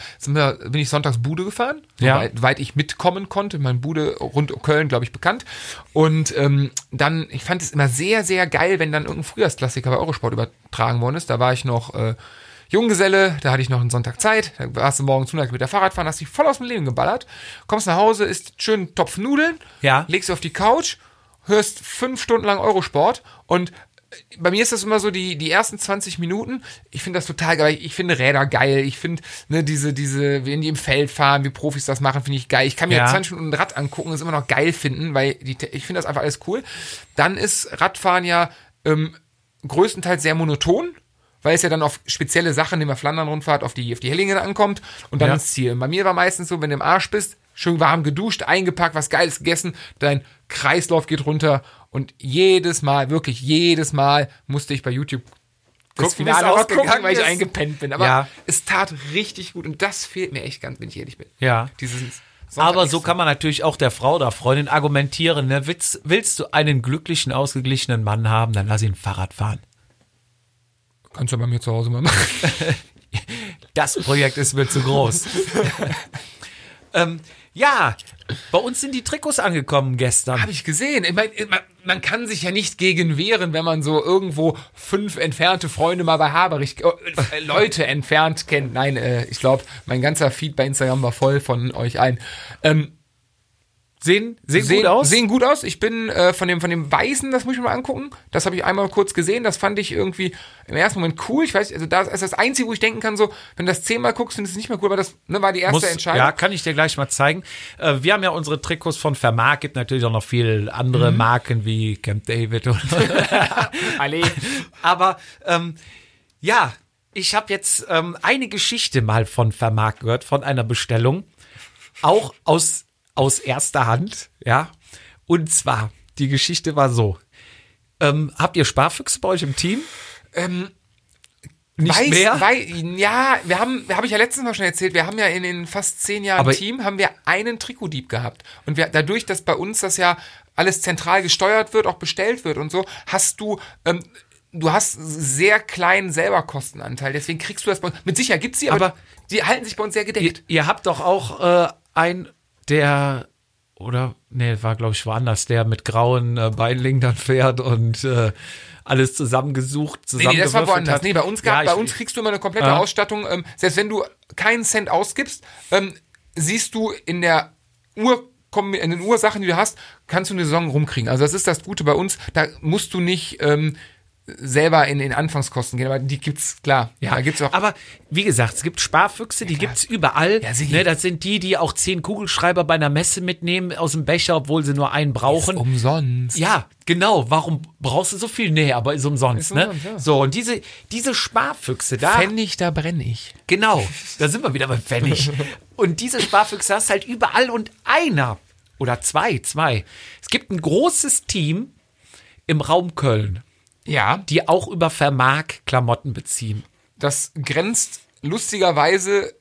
bin ich sonntags Bude gefahren,
Ja.
weit, weit ich mitkommen konnte. Mein Bude rund um Köln, glaube ich, bekannt. Und ähm, dann, ich fand es immer sehr, sehr geil, wenn dann irgendein Frühjahrsklassiker bei Eurosport übertragen worden ist. Da war ich noch äh, Junggeselle, da hatte ich noch einen Sonntag Zeit. Da warst du morgens mit der Fahrradfahren, hast dich voll aus dem Leben geballert. Kommst nach Hause, isst schön einen Topf Nudeln,
Ja.
legst auf die Couch, hörst fünf Stunden lang Eurosport und bei mir ist das immer so, die, die ersten 20 Minuten, ich finde das total geil. Ich finde Räder geil. Ich finde, ne, diese, diese, wenn die im Feld fahren, wie Profis das machen, finde ich geil. Ich kann mir
Ja.
20 Minuten ein Rad angucken und es immer noch geil finden, weil die, ich finde das einfach alles cool. Dann ist Radfahren ja ähm, größtenteils sehr monoton. weil es ja dann auf spezielle Sachen, nehmen wir Flandern-Rundfahrt, auf die, auf die Hellingen ankommt und dann
Ja.
ins Ziel. Bei mir war meistens so, wenn du im Arsch bist, schön warm geduscht, eingepackt, was Geiles gegessen, dein Kreislauf geht runter und jedes Mal, wirklich jedes Mal musste ich bei YouTube das
Gucken,
Finale
ausgegangen
rausgucken, weil ich eingepennt bin. Aber
Ja.
es tat richtig gut und das fehlt mir echt ganz, wenn ich ehrlich bin.
Ja.
Dieses
Aber so kann man natürlich auch der Frau oder Freundin argumentieren. Ne? Willst, willst du einen glücklichen, ausgeglichenen Mann haben, dann lass ihn Fahrrad fahren.
Kannst du bei mir zu Hause mal machen.
Das Projekt ist mir zu groß. ähm, ja, bei uns sind die Trikots angekommen gestern.
Habe ich gesehen. Ich mein, man, man kann sich ja nicht gegen wehren, wenn man so irgendwo fünf entfernte Freunde mal bei Haberich, äh, Leute entfernt kennt. Nein, äh, ich glaube, mein ganzer Feed bei Instagram war voll von euch allen. Ähm,
Sehen, sehen,
sehen
gut aus.
Sehen gut aus. Ich bin äh, von dem von dem Weißen, das muss ich mir mal angucken. Das habe ich einmal kurz gesehen. Das fand ich irgendwie im ersten Moment cool. Ich weiß, also das ist das Einzige, wo ich denken kann, so, wenn du das zehnmal guckst, findest du es nicht mehr cool, aber das ne, war die erste
Muss,
Entscheidung.
ja, kann ich dir gleich mal zeigen. Äh, wir haben ja unsere Trikots von Vermark, gibt natürlich auch noch viel
Mhm.
andere Marken wie Camp David oder
Allee.
Aber ähm, ja, ich habe jetzt ähm, eine Geschichte mal von Vermark gehört, von einer Bestellung. Auch aus, aus erster Hand, ja. Und zwar, die Geschichte war so. Ähm, habt ihr Sparfüchse bei euch im Team?
Ähm,
Nicht
weiß,
mehr?
Wei- ja, wir haben, habe ich ja letztens mal schon erzählt, wir haben ja in den fast zehn Jahren
Aber-
Team, haben wir einen Trikotdieb gehabt. Und wir, dadurch, dass bei uns das ja alles zentral gesteuert wird, auch bestellt wird und so, hast du, ähm, du hast sehr kleinen selber Kostenanteil. Deswegen kriegst du das bei uns. Mit Sicherheit gibt's die, aber,
Aber-
die halten sich bei uns sehr
ihr,
gedeckt.
ihr habt doch auch äh, ein, der, oder, nee, war glaube ich woanders, der mit grauen äh, Beinlingen dann fährt und äh, alles zusammengesucht,
Nee, nee, das war woanders.
hat.
Nee, bei uns, gab,
Ja,
bei uns kriegst du immer eine komplette
Ja.
Ausstattung. Ähm, selbst wenn du keinen Cent ausgibst, ähm, siehst du in der Ur in den Ursachen, die du hast, kannst du eine Saison rumkriegen. Also das ist das Gute bei uns. Da musst du nicht ähm, selber in den Anfangskosten gehen, aber die gibt's klar.
Ja,
da gibt's auch.
aber wie gesagt, es gibt Sparfüchse, die gibt's überall.
Ja, sicher.
ne, das sind die, die auch zehn Kugelschreiber bei einer Messe mitnehmen aus dem Becher, obwohl sie nur einen brauchen.
umsonst.
Ja, genau. Warum brauchst du so viel? Nee, aber ist umsonst,
Ist
ne?
umsonst, ja.
So, und diese, diese Sparfüchse da.
Pfennig, da brenne ich.
Genau, da sind wir wieder beim Pfennig. Und diese Sparfüchse hast du halt überall und einer oder zwei, zwei. Es gibt ein großes Team im Raum Köln,
Ja,
die auch über Vermark Klamotten beziehen.
das grenzt lustigerweise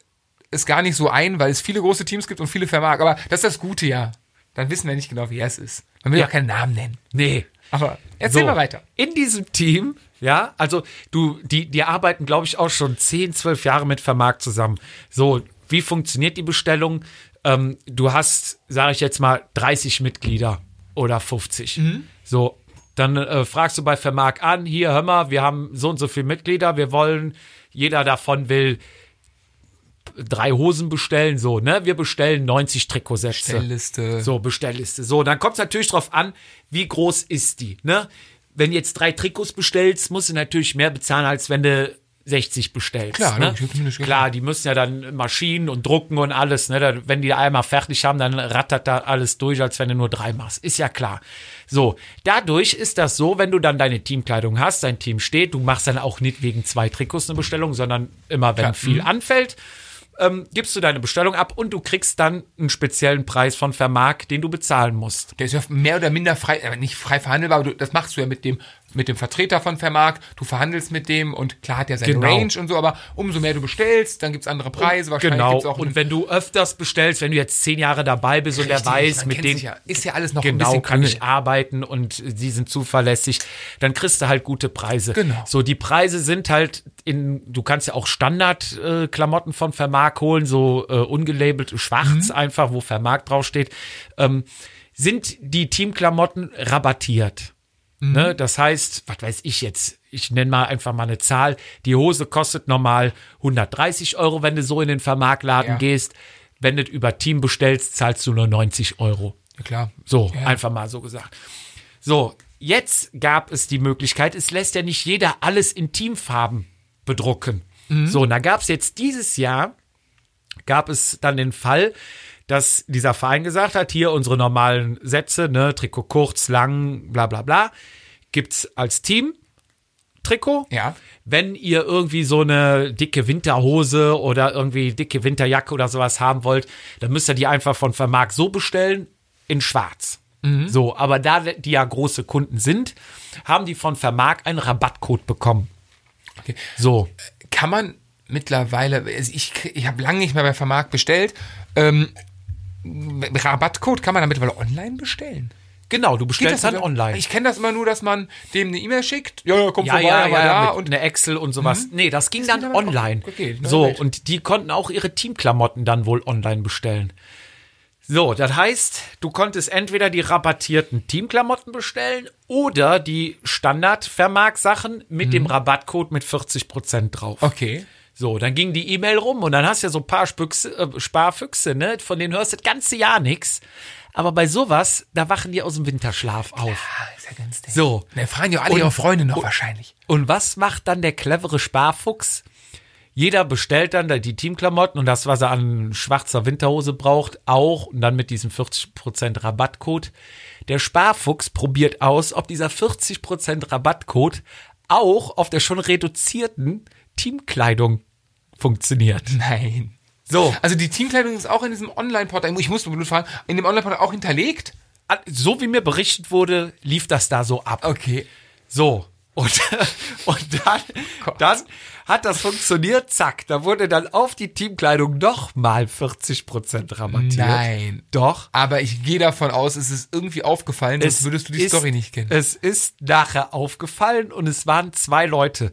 es gar nicht so ein, weil es viele große Teams gibt und viele Vermark. Aber das ist das Gute ja. Dann wissen wir nicht genau, wer es ist. Man will
Ja.
auch keinen Namen nennen.
Nee,
Aber erzähl
So,
mal weiter.
In diesem Team, ja, also du, die, die arbeiten, glaube ich, auch schon 10, 12 Jahre mit Vermarkt zusammen. So, wie funktioniert die Bestellung? Ähm, du hast, sage ich jetzt mal, 30 Mitglieder oder 50. So, dann äh, fragst du bei Vermark an, hier, hör mal, wir haben so und so viele Mitglieder, wir wollen, jeder davon will drei Hosen bestellen, so, ne? Wir bestellen 90 Trikotsätze.
Stellliste.
So, Bestellliste. So, dann kommt es natürlich drauf an, wie groß ist die, ne? Wenn du jetzt drei Trikots bestellst, musst du natürlich mehr bezahlen, als wenn du 60 bestellst.
Klar,
ne? Klar, die müssen ja dann Maschinen und drucken und alles, ne? Wenn die einmal fertig haben, dann rattert da alles durch, als wenn du nur drei machst. Ist ja klar. So, dadurch ist das so, wenn du dann deine Teamkleidung hast, dein Team steht, du machst dann auch nicht wegen zwei Trikots eine Bestellung, sondern immer, wenn
Klar.
viel
Mhm.
anfällt, ähm, gibst du deine Bestellung ab und du kriegst dann einen speziellen Preis von Vermark, den du bezahlen musst.
Der ist ja mehr oder minder frei, aber nicht frei verhandelbar, aber du, das machst du ja mit dem, mit dem Vertreter von Vermark, du verhandelst mit dem und klar hat er seine
Genau.
Range und so, aber umso mehr du bestellst, dann gibt's andere Preise, wahrscheinlich
Genau.
gibt's auch
Und wenn du öfters bestellst, wenn du jetzt zehn Jahre dabei bist und er weiß, mit denen
sich ja, ist ja alles noch ein
genau
bisschen
kann ich arbeiten und sie sind zuverlässig, dann kriegst du halt gute Preise.
Genau.
So, die Preise sind halt in, du kannst ja auch Standard-Klamotten äh, Klamotten von Vermark holen, so äh, ungelabelt, schwarz
Mhm.
einfach, wo Vermark draufsteht. Ähm, sind die Teamklamotten rabattiert.
Mhm.
Ne? Das heißt, was weiß ich jetzt, ich nenne mal einfach mal eine Zahl, die Hose kostet normal 130 Euro, wenn du so in den Vermarktladen
Ja.
gehst. Wenn du über Team bestellst, zahlst du nur 90 Euro.
Ja, klar.
So,
Ja.
einfach mal so gesagt. So, jetzt gab es die Möglichkeit, es lässt ja nicht jeder alles in Teamfarben bedrucken.
Mhm.
So, und da gab es jetzt dieses Jahr, gab es dann den Fall, dass dieser Verein gesagt hat, hier unsere normalen Sätze, ne, Trikot kurz, lang, bla bla bla, gibt's als Team. Trikot.
Ja.
Wenn ihr irgendwie so eine dicke Winterhose oder irgendwie dicke Winterjacke oder sowas haben wollt, dann müsst ihr die einfach von Vermark so bestellen in schwarz. So, aber da die ja große Kunden sind, haben die von Vermark einen Rabattcode bekommen.
Okay.
So.
Kann man mittlerweile, also ich, ich habe lange nicht mehr bei Vermarkt bestellt, ähm, Rabattcode kann man da mittlerweile online bestellen?
Genau, du bestellst dann
wieder?
online.
Ich kenne das immer nur, dass man dem eine E-Mail schickt. Ja, ja, komm
ja,
vorbei,
ja, ja, mit
und
eine Excel und sowas. Nee, das ging
Das
dann online.
okay,
so,
Welt.
und die konnten auch ihre Teamklamotten dann wohl online bestellen. So, das heißt, du konntest entweder die rabattierten Teamklamotten bestellen oder die Standard-Vermark-Sachen mit dem Rabattcode mit 40% drauf.
Okay.
So, dann ging die E-Mail rum und dann hast du ja so ein paar Spüchse, äh, Sparfüchse, ne? Von denen hörst du das ganze Jahr nichts. Aber bei sowas, da wachen die aus dem Winterschlaf auf.
Ah, ist ja ganz der.
So.
Da fragen ja alle ihre Freunde noch wahrscheinlich.
Und was macht dann der clevere Sparfuchs? Jeder bestellt dann da die Teamklamotten und das, was er an schwarzer Winterhose braucht, auch und dann mit diesem 40% Rabattcode. Der Sparfuchs probiert aus, ob dieser 40% Rabattcode auch auf der schon reduzierten Teamkleidung funktioniert.
Nein.
So,
Also die Teamkleidung ist auch in diesem Online-Portal, ich muss nur fragen, in dem Online-Portal auch hinterlegt?
so wie mir berichtet wurde, lief das da so ab.
Okay.
So. Und, und dann, dann hat das funktioniert, zack. Da wurde dann auf die Teamkleidung nochmal 40% rabattiert.
Nein.
Doch.
Aber ich gehe davon aus, es ist irgendwie aufgefallen, sonst
Es
würdest du die
ist-
Story nicht kennen.
Es ist nachher aufgefallen und es waren zwei Leute.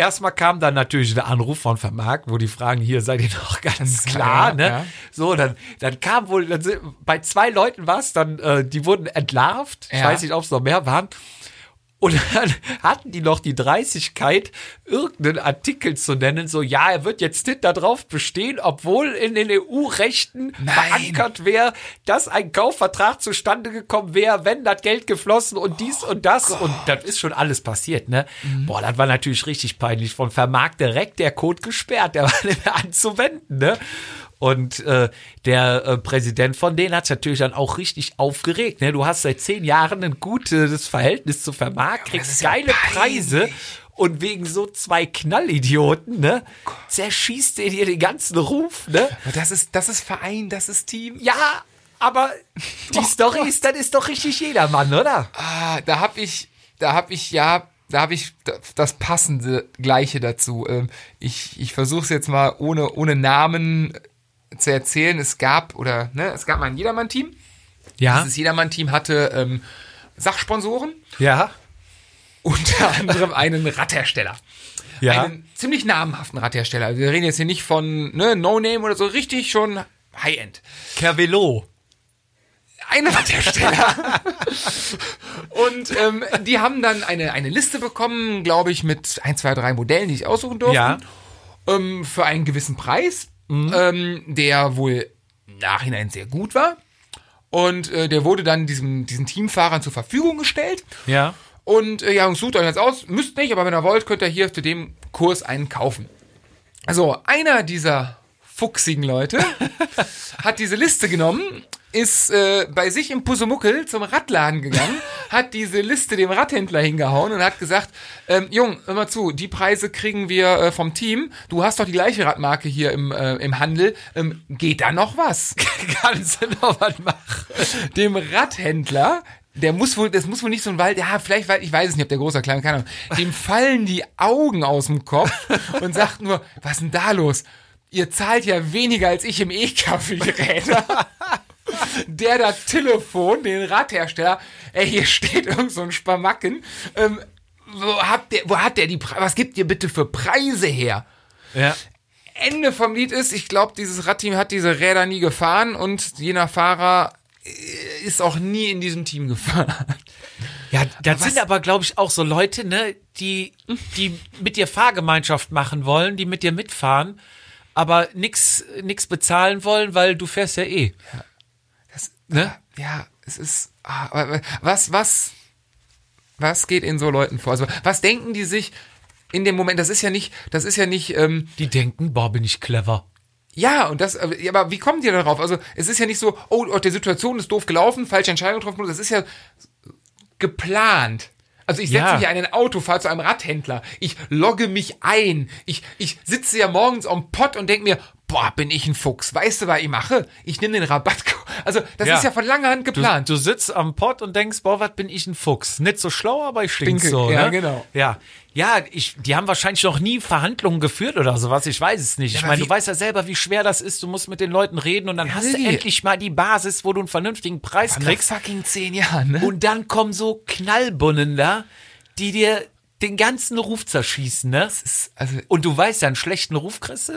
Erstmal kam dann natürlich der Anruf von Vermark, wo die fragen, hier seid ihr noch ganz klar,
klar,
ne?
ja.
So, dann, dann kam wohl, dann bei zwei Leuten war es dann, äh, die wurden entlarvt. Ich
Ja.
weiß nicht, ob es noch mehr waren. Und dann hatten die noch die Dreistigkeit, irgendeinen Artikel zu nennen, so, ja, er wird jetzt nicht darauf bestehen, obwohl in den EU-Rechten verankert wäre, dass ein Kaufvertrag zustande gekommen wäre, wenn das Geld geflossen und dies und das. und das ist schon alles passiert, ne? Boah, das war natürlich richtig peinlich. Von Vermark direkt der Code gesperrt, der war nicht mehr anzuwenden, ne? Und äh, der äh, Präsident von denen hat natürlich dann auch richtig aufgeregt. Ne? Du hast seit zehn Jahren ein gutes Verhältnis zu Vermark,
das
kriegst
ja
geile
peinlich.
Preise und wegen so zwei Knallidioten, ne, zerschießt er dir den ganzen Ruf, ne?
Das ist, das ist Verein, das ist Team.
Ja, aber die Story ist, das ist doch richtig jedermann, oder?
Ah, da hab ich, da hab ich, ja, da habe ich das passende Gleiche dazu. Ähm, Ich, ich versuche es jetzt mal ohne, ohne Namen zu erzählen. Es gab, oder, ne, es gab mal ein Jedermann-Team.
Ja.
Dieses Jedermann-Team hatte ähm, Sachsponsoren,
Ja.
unter anderem einen Radhersteller.
Ja.
Einen ziemlich namhaften Radhersteller. Also wir reden jetzt hier nicht von ne, No-Name oder so, richtig schon High-End.
Kervelo.
Ein Radhersteller. Und ähm, die haben dann eine, eine Liste bekommen, glaube ich, mit ein, zwei, drei Modellen, die ich aussuchen durfte.
Ja.
Ähm, für einen gewissen Preis, ähm, der wohl im Nachhinein sehr gut war. Und äh, der wurde dann diesem, diesen Teamfahrern zur Verfügung gestellt.
Ja.
Und äh, ja, und sucht euch jetzt aus. Müsst nicht, aber wenn ihr wollt, könnt ihr hier zu dem Kurs einen kaufen. Also, einer dieser fuchsigen Leute hat diese Liste genommen, ist äh, bei sich im Pusemuckel zum Radladen gegangen, hat diese Liste dem Radhändler hingehauen und hat gesagt, ähm, Jung, hör mal zu, die Preise kriegen wir äh, vom Team. Du hast doch die gleiche Radmarke hier im, äh, im Handel. Ähm, geht da noch was?
Kannst du noch was machen?
dem Radhändler, der muss wohl, das muss wohl nicht so ein Wald, ja, vielleicht, weil, ich weiß es nicht, ob der groß oder klein, keine Ahnung, dem fallen die Augen aus dem Kopf und sagt nur, was ist denn da los? Ihr zahlt ja weniger als ich im E-Kaffee-Geräte. Der da Telefon, den Radhersteller, ey, hier steht irgend so ein Spamacken, ähm, wo habt ihr, wo hat der die, Pre was gibt ihr bitte für Preise her?
Ja.
Ende vom Lied ist, ich glaube, dieses Radteam hat diese Räder nie gefahren und jener Fahrer äh, ist auch nie in diesem Team gefahren.
Ja, das sind aber, glaube ich, auch so Leute, ne, die, die mit dir Fahrgemeinschaft machen wollen, die mit dir mitfahren, aber nix, nix bezahlen wollen, weil du fährst ja eh.
Das,
Ne?
Ja, es ist. ah, Was, was, was geht in so Leuten vor? Also, was denken die sich in dem Moment? Das ist ja nicht, das ist ja nicht, ähm,
Die denken, boah, bin ich clever.
ja, und das, aber wie kommt ihr darauf? Also, es ist ja nicht so, oh, oh, die Situation ist doof gelaufen, falsche Entscheidung getroffen, das ist ja geplant. Also ich setze
Ja.
mich in ein Auto, fahre zu einem Radhändler. Ich logge mich ein. Ich, ich sitze ja morgens am Pott und denke mir, boah, bin ich ein Fuchs. Weißt du, was ich mache? Ich nehme den Rabatt. Also das
Ja.
ist ja von langer Hand
Du,
geplant.
du sitzt am Pott und denkst, boah, was bin ich ein Fuchs? Nicht so schlau, aber ich stink
Stinke,
so.
ja,
ne?
genau.
Ja, ja ich, die haben wahrscheinlich noch nie Verhandlungen geführt oder sowas. Ich weiß es nicht. ich
aber
meine, du weißt ja selber, wie schwer das ist. Du musst mit den Leuten reden und dann hast du endlich mal die Basis, wo du einen vernünftigen Preis
Nach
kriegst.
fucking zehn Jahren, ne?
Und dann kommen so Knallbunnen da, die dir den ganzen Ruf zerschießen, ne?
ist- also-
und du weißt ja, einen schlechten Ruf kriegst du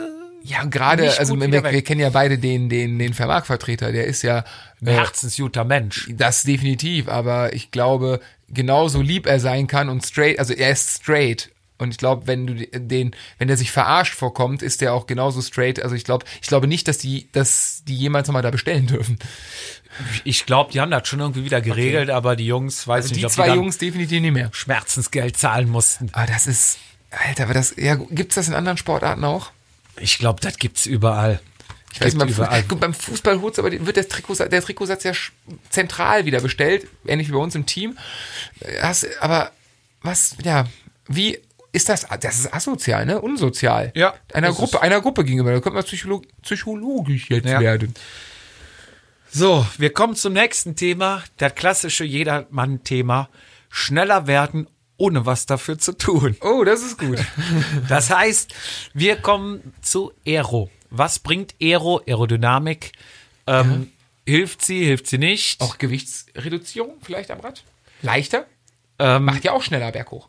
Ja, gerade, also wir, wir kennen ja beide den, den, den Vermarktvertreter, der ist ja
ein
äh,
herzensguter Mensch.
das definitiv, aber ich glaube, genauso lieb er sein kann und straight, also er ist straight. Und ich glaube, wenn du den, wenn der sich verarscht vorkommt, ist der auch genauso straight. Also ich glaube, ich glaube nicht, dass die, dass die jemals nochmal da bestellen dürfen.
Ich glaube, die haben das schon irgendwie wieder geregelt, aber die Jungs, weiß nicht,
Die
ob
zwei
die
Jungs definitiv nicht mehr.
Schmerzensgeld zahlen mussten.
Aber das ist, Alter, aber das, ja, gibt's das in anderen Sportarten auch?
Ich glaube, das gibt's überall.
Ich weiß nicht, beim,
überall.
Fußball, beim Fußball holt's aber wird der, Trikot, der Trikotsatz ja zentral wieder bestellt, ähnlich wie bei uns im Team. Das, aber was, ja, wie ist das? Das ist asozial, ne? Unsozial.
Ja,
Einer Gruppe, einer Gruppe gegenüber. Da könnte man psycholog psychologisch jetzt
Ja.
werden.
So, wir kommen zum nächsten Thema, das klassische Jedermann-Thema. Schneller werden, ohne was dafür zu tun.
Oh, das ist gut.
Das heißt, wir kommen zu Aero. Was bringt Aero, Aerodynamik? Ähm, Hilft sie, hilft sie nicht?
auch Gewichtsreduzierung vielleicht am Rad? Leichter?
Ähm,
Macht ja auch schneller berghoch.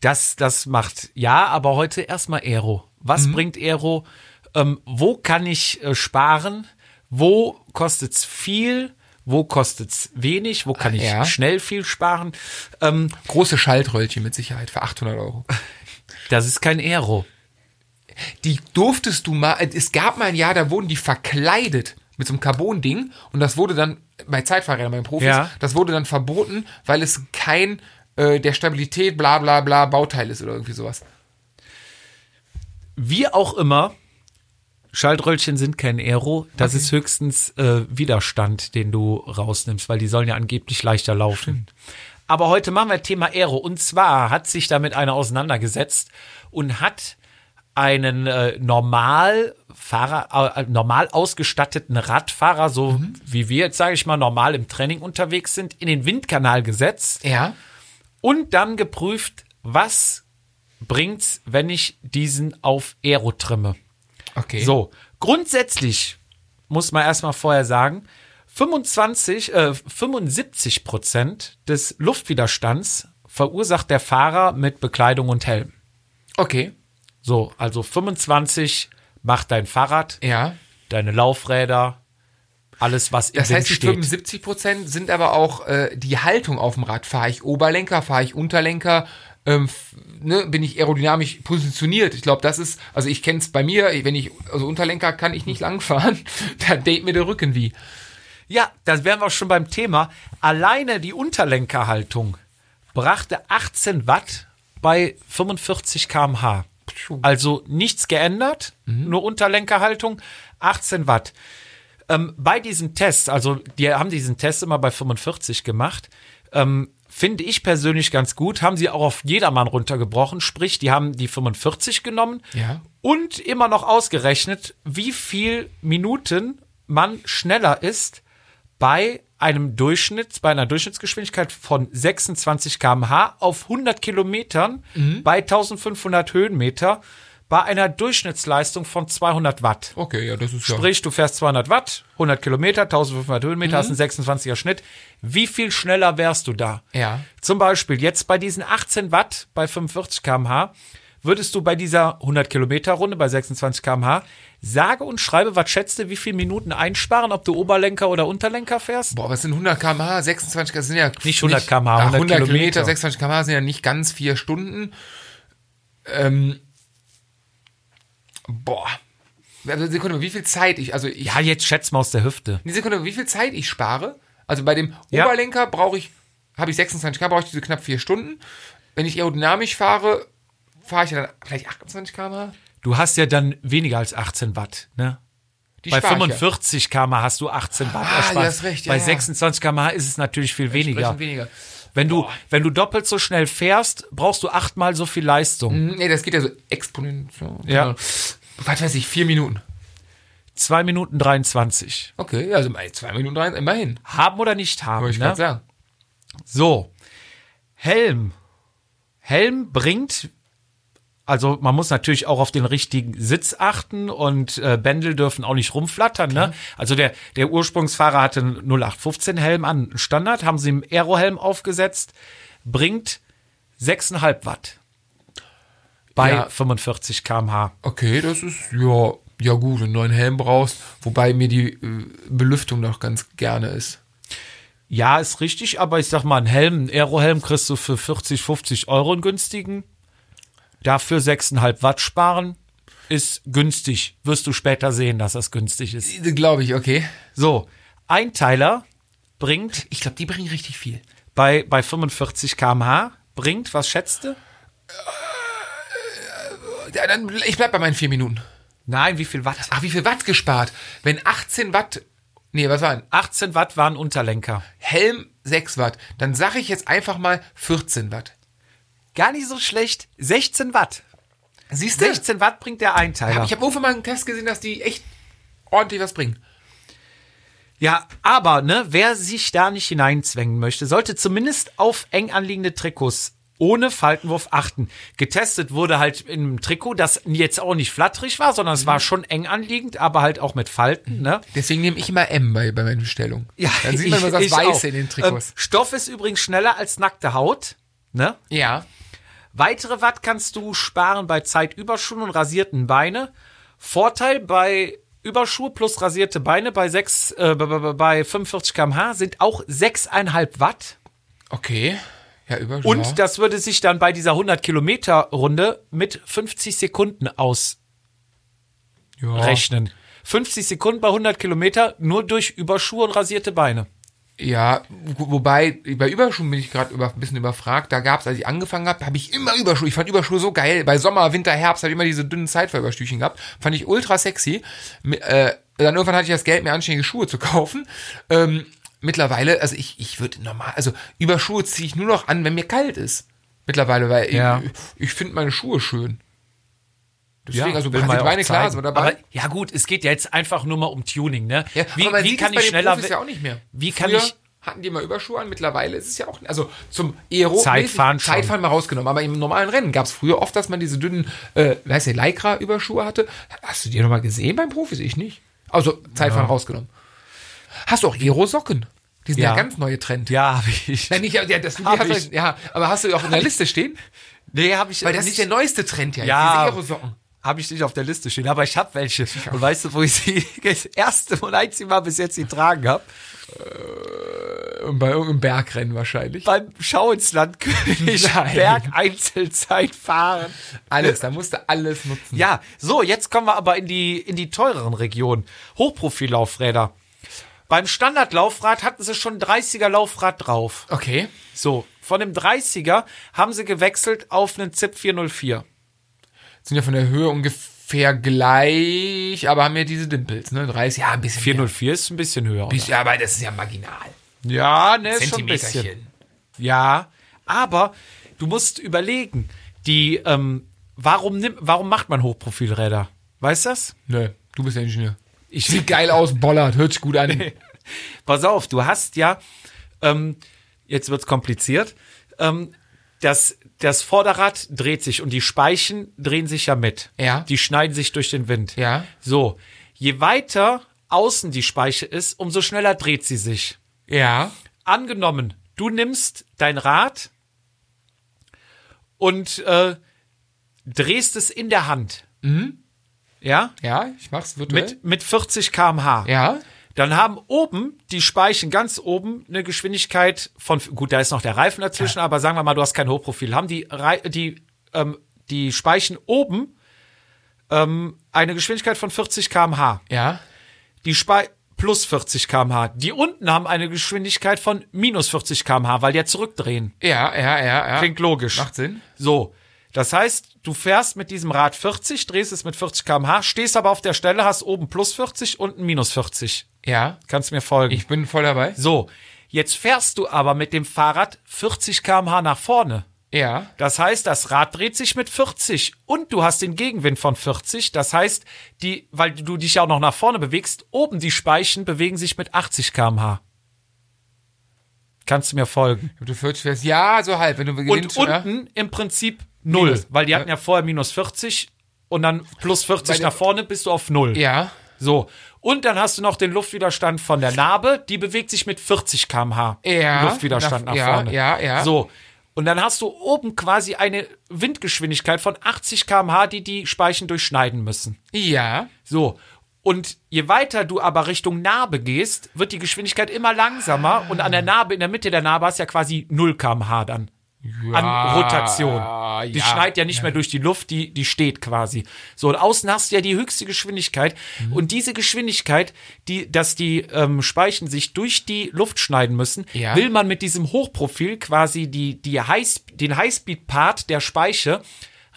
Das, das macht ja, aber heute erstmal Aero. Was bringt Aero? Ähm, wo kann ich äh, sparen? Wo kostet's viel? Wo kostet's wenig? Wo kann ich
Ja.
schnell viel sparen? Ähm,
Große Schaltröllchen mit Sicherheit für 800 Euro.
das ist kein Aero.
die durftest du mal, es gab mal ein Jahr, da wurden die verkleidet mit so einem Carbon-Ding und das wurde dann, bei Zeitfahrrädern, bei den Profis,
Ja.
das wurde dann verboten, weil es kein äh, der Stabilität bla bla bla Bauteil ist oder irgendwie sowas.
Wie auch immer, Schaltröllchen sind kein Aero. Das ist höchstens äh, Widerstand, den du rausnimmst, weil die sollen ja angeblich leichter laufen. Aber heute machen wir Thema Aero. Und zwar hat sich damit einer auseinandergesetzt und hat einen äh, normal Fahrer, äh, normal ausgestatteten Radfahrer, so wie wir jetzt, sage ich mal, normal im Training unterwegs sind, in den Windkanal gesetzt
Ja.
und dann geprüft, was bringt's, wenn ich diesen auf Aero trimme.
Okay.
So, grundsätzlich muss man erstmal vorher sagen, 25, äh, 75 Prozent des Luftwiderstands verursacht der Fahrer mit Bekleidung und Helm.
Okay.
So, also 25 macht dein Fahrrad,
Ja.
deine Laufräder, alles, was im
Das
Wind
heißt, die
steht.
75 Prozent sind aber auch äh, die Haltung auf dem Rad. Fahre ich Oberlenker, fahre ich Unterlenker, ähm, ne, bin ich aerodynamisch positioniert. Ich glaube, das ist, also ich kenne es bei mir, wenn ich, also Unterlenker kann ich nicht lang fahren, da date mir der Rücken wie.
Ja, da wären wir schon beim Thema. Alleine die Unterlenkerhaltung brachte 18 Watt bei 45 km/h. Also nichts geändert, nur Unterlenkerhaltung, 18 Watt. Ähm, bei diesen Tests, also die haben diesen Test immer bei 45 gemacht, ähm, finde ich persönlich ganz gut, haben sie auch auf jedermann runtergebrochen, sprich, die haben die 45 genommen
Ja.
und immer noch ausgerechnet, wie viel Minuten man schneller ist bei einem Durchschnitt, bei einer Durchschnittsgeschwindigkeit von 26 km/h auf 100 Kilometern bei 1500 Höhenmeter bei einer Durchschnittsleistung von 200 Watt.
Okay, ja, das ist
Sprich, du fährst 200 Watt, 100 Kilometer, 1500 Höhenmeter, hast einen 26er Schnitt. Wie viel schneller wärst du da?
Ja.
Zum Beispiel jetzt bei diesen 18 Watt bei 45 km/h würdest du bei dieser 100 Kilometer Runde bei 26 km/h sage und schreibe, was schätzt du, wie viele Minuten einsparen, ob du Oberlenker oder Unterlenker fährst?
Boah, was sind 100 km/h? 26 das sind ja
Nicht 100 km/h,
Ah,
100
100 Kilometer,
Kilometer.
26 km/h sind ja nicht ganz vier Stunden. Ähm, boah. Also Sekunde, wie viel Zeit ich, also ich,
Ja, jetzt schätz mal aus der Hüfte.
eine Sekunde, wie viel Zeit ich spare? Also bei dem
Ja.
Oberlenker brauche ich, habe ich 26 km, brauche ich diese knapp vier Stunden. Wenn ich aerodynamisch fahre, fahre ich ja dann vielleicht 28 km/h.
Du hast ja dann weniger als 18 Watt, ne?
Die
Bei
spare ich
45 km hast du 18 Watt
Ah,
erspart.
hast recht, ja,
Bei
ja.
26 km ist es natürlich viel
Ja.
weniger.
Weniger.
Wenn du, wenn du doppelt so schnell fährst, brauchst du achtmal so viel Leistung.
Hm, Nee, das geht ja so exponentiell.
Ja.
Was weiß ich, vier Minuten.
Zwei Minuten 23.
Okay, also zwei Minuten rein, immerhin.
Haben oder nicht haben.
Wollte ich
Ne?
sagen.
So. Helm. Helm bringt, also man muss natürlich auch auf den richtigen Sitz achten und äh, Bändel dürfen auch nicht rumflattern. Ne? Also der, der Ursprungsfahrer hatte einen 0815 Helm an, Standard, haben sie im Aerohelm aufgesetzt, bringt 6,5 Watt bei
Ja.
45 km/h.
Okay, das ist, ja, ja gut, wenn du einen neuen Helm brauchst, wobei mir die äh, Belüftung noch ganz gerne ist.
Ja, ist richtig, aber ich sag mal, ein Helm, ein Aerohelm kriegst du für 40, 50 Euro einen günstigen. Dafür 6,5 Watt sparen ist günstig. Wirst du später sehen, dass das günstig ist.
Glaube ich, okay.
So, Einteiler bringt
Ich glaube, die bringen richtig viel.
bei, bei 45 km/h, bringt, was schätzt du?
Dann, ich bleib bei meinen vier Minuten.
Nein, wie viel Watt?
Ach, wie viel Watt gespart? Wenn 18 Watt, nee, was waren?
18 Watt waren Unterlenker.
Helm 6 Watt, dann sage ich jetzt einfach mal 14 Watt.
Gar nicht so schlecht. 16 Watt.
Siehst du?
16 Watt bringt der Einteiler.
Ich habe irgendwo mal einen Test gesehen, dass die echt ordentlich was bringen.
Ja, aber ne, wer sich da nicht hineinzwängen möchte, sollte zumindest auf eng anliegende Trikots ohne Faltenwurf achten. Getestet wurde halt im Trikot, das jetzt auch nicht flatterig war, sondern es war schon eng anliegend, aber halt auch mit Falten. Ne?
Deswegen nehme ich immer M bei, bei meinen Bestellungen. dann sieht man
ich-
immer das Weiße
auch.
in den
Ähm,
Trikots.
Stoff ist übrigens schneller als nackte Haut. Ne?
ja.
Weitere Watt kannst du sparen bei Zeitüberschuhen und rasierten Beine. Vorteil bei Überschuhe plus rasierte Beine bei 6, äh, bei- bei bei 45 km/h sind auch 6,5 Watt.
Okay. Ja, über
Und das würde sich dann bei dieser 100 Kilometer Runde mit 50 Sekunden ausrechnen.
ja.
50 Sekunden bei 100 Kilometer nur durch Überschuhe und rasierte Beine.
Ja, wo- wobei, bei Überschuhen bin ich gerade über, ein bisschen überfragt. Da gab's, als ich angefangen habe, habe ich immer Überschuhe. Ich fand Überschuhe so geil. Bei Sommer, Winter, Herbst habe ich immer diese dünnen Zeitverüberstüchen gehabt. Fand ich ultra sexy. Äh, dann irgendwann hatte ich das Geld, mir anständige Schuhe zu kaufen. Ähm, mittlerweile, also ich, ich würde normal, also Überschuhe ziehe ich nur noch an, wenn mir kalt ist. Mittlerweile, weil
Ja.
ich, ich finde meine Schuhe schön. Deswegen, also
will man
rasierte
ja auch
Beine, klar, sind wir dabei.
Aber ja gut, es geht ja jetzt einfach nur mal um Tuning, ne?
Ja,
wie wie kann ich schneller
ja auch nicht mehr.
Wie kann
Früher
ich
hatten die mal Überschuhe an, mittlerweile ist es ja auch also zum Aero
Zeitfahren.
Zeitfahren mal rausgenommen, aber im normalen Rennen gab es früher oft, dass man diese dünnen, äh, heißt der, Lycra Überschuhe hatte. Hast du die noch mal gesehen beim Profis? Ich nicht. Also Zeitfahren rausgenommen. Hast du auch Aero Socken? Die sind ja,
Ja.
ganz neue Trend.
Ja, habe ich.
Nein, nicht, ja, das, die
Hab
hast du-
ich.
ja, aber hast du auch in der Liste stehen?
Nee, habe ich
Weil das
nicht,
ist der neueste Trend ja,
Ja.
diese Aero Socken.
Habe ich nicht auf der Liste stehen, aber ich habe welche. Und weißt du, wo ich sie das erste und einzige Mal bis jetzt getragen habe?
Und bei irgendeinem Bergrennen wahrscheinlich.
Beim Schau ins Land König. Berg Einzelzeit fahren.
Alles, da musst du alles nutzen.
Ja, so, jetzt kommen wir aber in die, in die teureren Regionen. Hochprofillaufräder. Beim Standardlaufrad hatten sie schon 30er Laufrad drauf.
Okay.
So, von dem 30er haben sie gewechselt auf einen ZIP 404.
sind ja von der Höhe ungefähr gleich, aber haben ja diese Dimples, ne? 30, ja, ein bisschen.
404 ist ein bisschen höher.
Mehr. Ja, aber das ist ja marginal.
Ja, ne, ist schon ein bisschen. Ja, aber du musst überlegen, die, ähm, warum nimmt, warum macht man Hochprofilräder? Weißt du das?
Nö, du bist der Ingenieur.
Ich
Sieht geil aus, bollert, hört sich gut an.
Pass auf, du hast ja, ähm, jetzt wird's kompliziert, ähm, das, das Vorderrad dreht sich und die Speichen drehen sich ja mit.
Ja.
Die schneiden sich durch den Wind.
Ja.
So, je weiter außen die Speiche ist, umso schneller dreht sie sich.
Ja.
Angenommen, du nimmst dein Rad und äh, drehst es in der Hand. Ja?
Ja, ich mach's virtuell.
Mit, mit 40 km/h.
ja.
Dann haben oben die Speichen ganz oben eine Geschwindigkeit von, gut, da ist noch der Reifen dazwischen, aber sagen wir mal, du hast kein Hochprofil, haben die, die, ähm, die Speichen oben ähm, eine Geschwindigkeit von 40 km/h.
Ja.
Die Spei plus 40 km/h. Die unten haben eine Geschwindigkeit von minus 40 km/h, weil die ja zurückdrehen.
Ja, ja, ja, ja.
Klingt logisch.
Macht Sinn.
So. Das heißt, du fährst mit diesem Rad 40, drehst es mit 40 km/h, stehst aber auf der Stelle, hast oben plus 40, unten minus 40.
Ja.
Kannst mir folgen.
Ich bin voll dabei.
So, Jetzt fährst du aber mit dem Fahrrad 40 km/h nach vorne.
Ja.
Das heißt, das Rad dreht sich mit 40 und du hast den Gegenwind von 40. Das heißt, die, weil du dich ja auch noch nach vorne bewegst, oben die Speichen bewegen sich mit 80 km/h. Kannst du mir folgen?
Wenn du 40 fährst, ja, so halb. Wenn du
Und
gewinnst, ja.
unten im Prinzip null,
Minus.
weil die hatten
Ja.
vorher minus 40 und dann plus 40
Bei
nach vorne bist du auf null.
Ja.
So. Und dann hast du noch den Luftwiderstand von der Narbe, die bewegt sich mit 40 km/h.
Ja.
Luftwiderstand nach,
Nach- ja,
vorne.
ja, ja.
So. Und dann hast du oben quasi eine Windgeschwindigkeit von 80 km/h, die die Speichen durchschneiden müssen.
Ja.
So. Und je weiter du aber Richtung Narbe gehst, wird die Geschwindigkeit immer langsamer und an der Narbe, in der Mitte der Narbe hast du ja quasi 0 km/h dann. An Rotation. Die
ja.
schneit ja nicht mehr durch die Luft, die, die steht quasi. So, und außen hast du ja die höchste Geschwindigkeit.
Mhm.
Und diese Geschwindigkeit, die, dass die ähm, Speichen sich durch die Luft schneiden müssen,
Ja.
will man mit diesem Hochprofil quasi die, die High, den Highspeed-Part der Speiche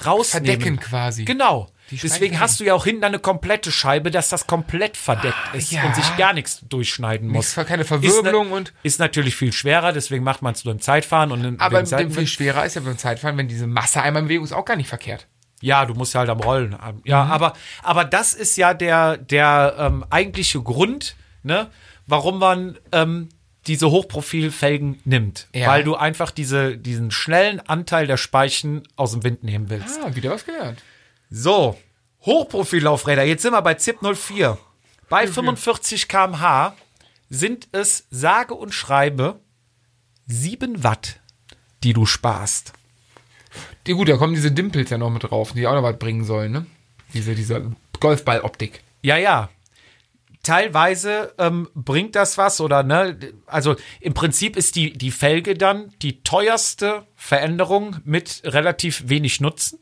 rausnehmen.
Verdecken quasi.
Genau. Deswegen hast du ja auch hinten eine komplette Scheibe, dass das komplett verdeckt ist
ja.
und sich gar nichts durchschneiden muss.
Nichts, keine Verwirbelung
ist, ne-
und-
Ist natürlich viel schwerer, deswegen macht man es nur im Zeitfahren und im,
Aber
im
dem viel schwerer ist ja beim Zeitfahren, wenn diese Masse einmal in Bewegung ist, auch gar nicht verkehrt.
Ja, du musst ja halt am Rollen. Ja,
Mhm.
aber, aber das ist ja der, der ähm, eigentliche Grund, ne, warum man ähm, diese Hochprofilfelgen nimmt.
Ja.
Weil du einfach diese, diesen schnellen Anteil der Speichen aus dem Wind nehmen willst.
Ah, wieder was gelernt.
So, Hochprofillaufräder. Jetzt sind wir bei ZIP 04. Bei 45 km/h sind es sage und schreibe 7 Watt, die du sparst.
Die, gut, da kommen diese Dimpels ja noch mit drauf, die auch noch was bringen sollen, ne? Diese, diese Golfball-Optik.
Ja, ja. Teilweise ähm, bringt das was oder ne, also im Prinzip ist die, die Felge dann die teuerste Veränderung mit relativ wenig Nutzen.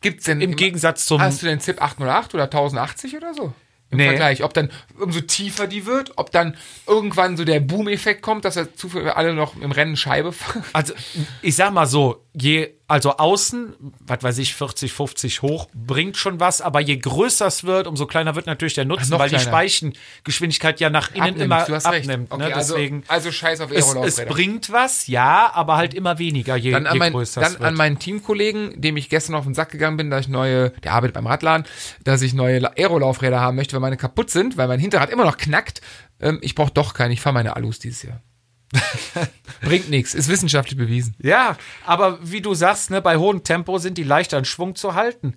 Gibt's denn
Im Gegensatz zum
Hast du den ZIP 808 oder 1080 oder so? Im
Nee.
Vergleich. Ob dann umso tiefer die wird, ob dann irgendwann so der Boom-Effekt kommt, dass er zufällig alle noch im Rennen Scheibe fahren.
Also, ich sag mal so, je, also außen, was weiß ich, 40, 50 hoch, bringt schon was, aber je größer es wird, umso kleiner wird natürlich der Nutzen,
noch
weil die
kleiner.
Speichengeschwindigkeit ja nach innen
Abnimmt,
immer
du hast recht.
abnimmt.
Okay,
ne?
also-
Deswegen,
also scheiß auf
es, es
Aerolaufräder.
bringt was, ja, aber halt immer weniger, je,
Dann, an,
je
mein,
größer
dann
es wird.
an meinen Teamkollegen, dem ich gestern auf den Sack gegangen bin, dass ich neue, der arbeitet beim Radladen, dass ich neue La- Aerolaufräder haben möchte, weil meine kaputt sind, weil mein Hinterrad immer noch knackt. Ähm, ich brauche doch keine, ich fahre meine Alus dieses Jahr. Bringt nichts, ist wissenschaftlich bewiesen.
Ja, aber wie du sagst, ne, bei hohem Tempo sind die leichter in Schwung zu halten.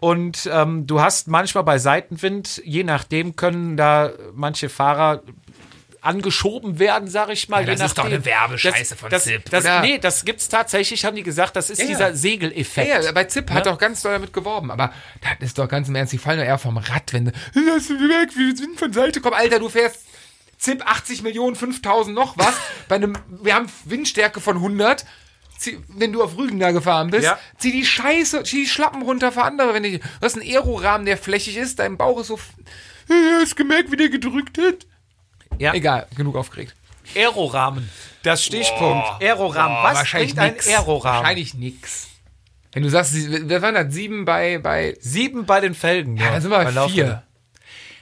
Und ähm, du hast manchmal bei Seitenwind, je nachdem können da manche Fahrer angeschoben werden, sag ich mal.
Ja, das ist doch eine Werbescheiße
das,
von
das,
Zip,
Das,
oder?
nee, das gibt's tatsächlich, haben die gesagt, das ist
Ja, ja.
dieser Segeleffekt.
Ja, bei Zip hat
Ne?
auch ganz doll damit geworben, aber das ist doch ganz im Ernst, die fallen doch eher vom Rad, wenn du, lass mich weg, wir sind von Seite, komm, Alter, du fährst Zip 80 Millionen, 5000 noch was, bei einem, wir haben Windstärke von 100, zieh, wenn du auf Rügen da gefahren bist,
Ja.
zieh die Scheiße, zieh die Schlappen runter für andere, wenn du, du hast einen Aerorahmen, der flächig ist, dein Bauch ist so, hast gemerkt, wie der gedrückt hat?
Ja.
Egal, genug aufgeregt.
Aerorahmen. Das Stichpunkt. Aerorahmen.
Boah,
Was
wahrscheinlich
bringt ein
nix.
Aerorahmen?
Wahrscheinlich nix. Wenn du sagst, wer waren das? Sieben bei, bei,
Sieben bei den Felgen.
ja, dann sind wir bei vier.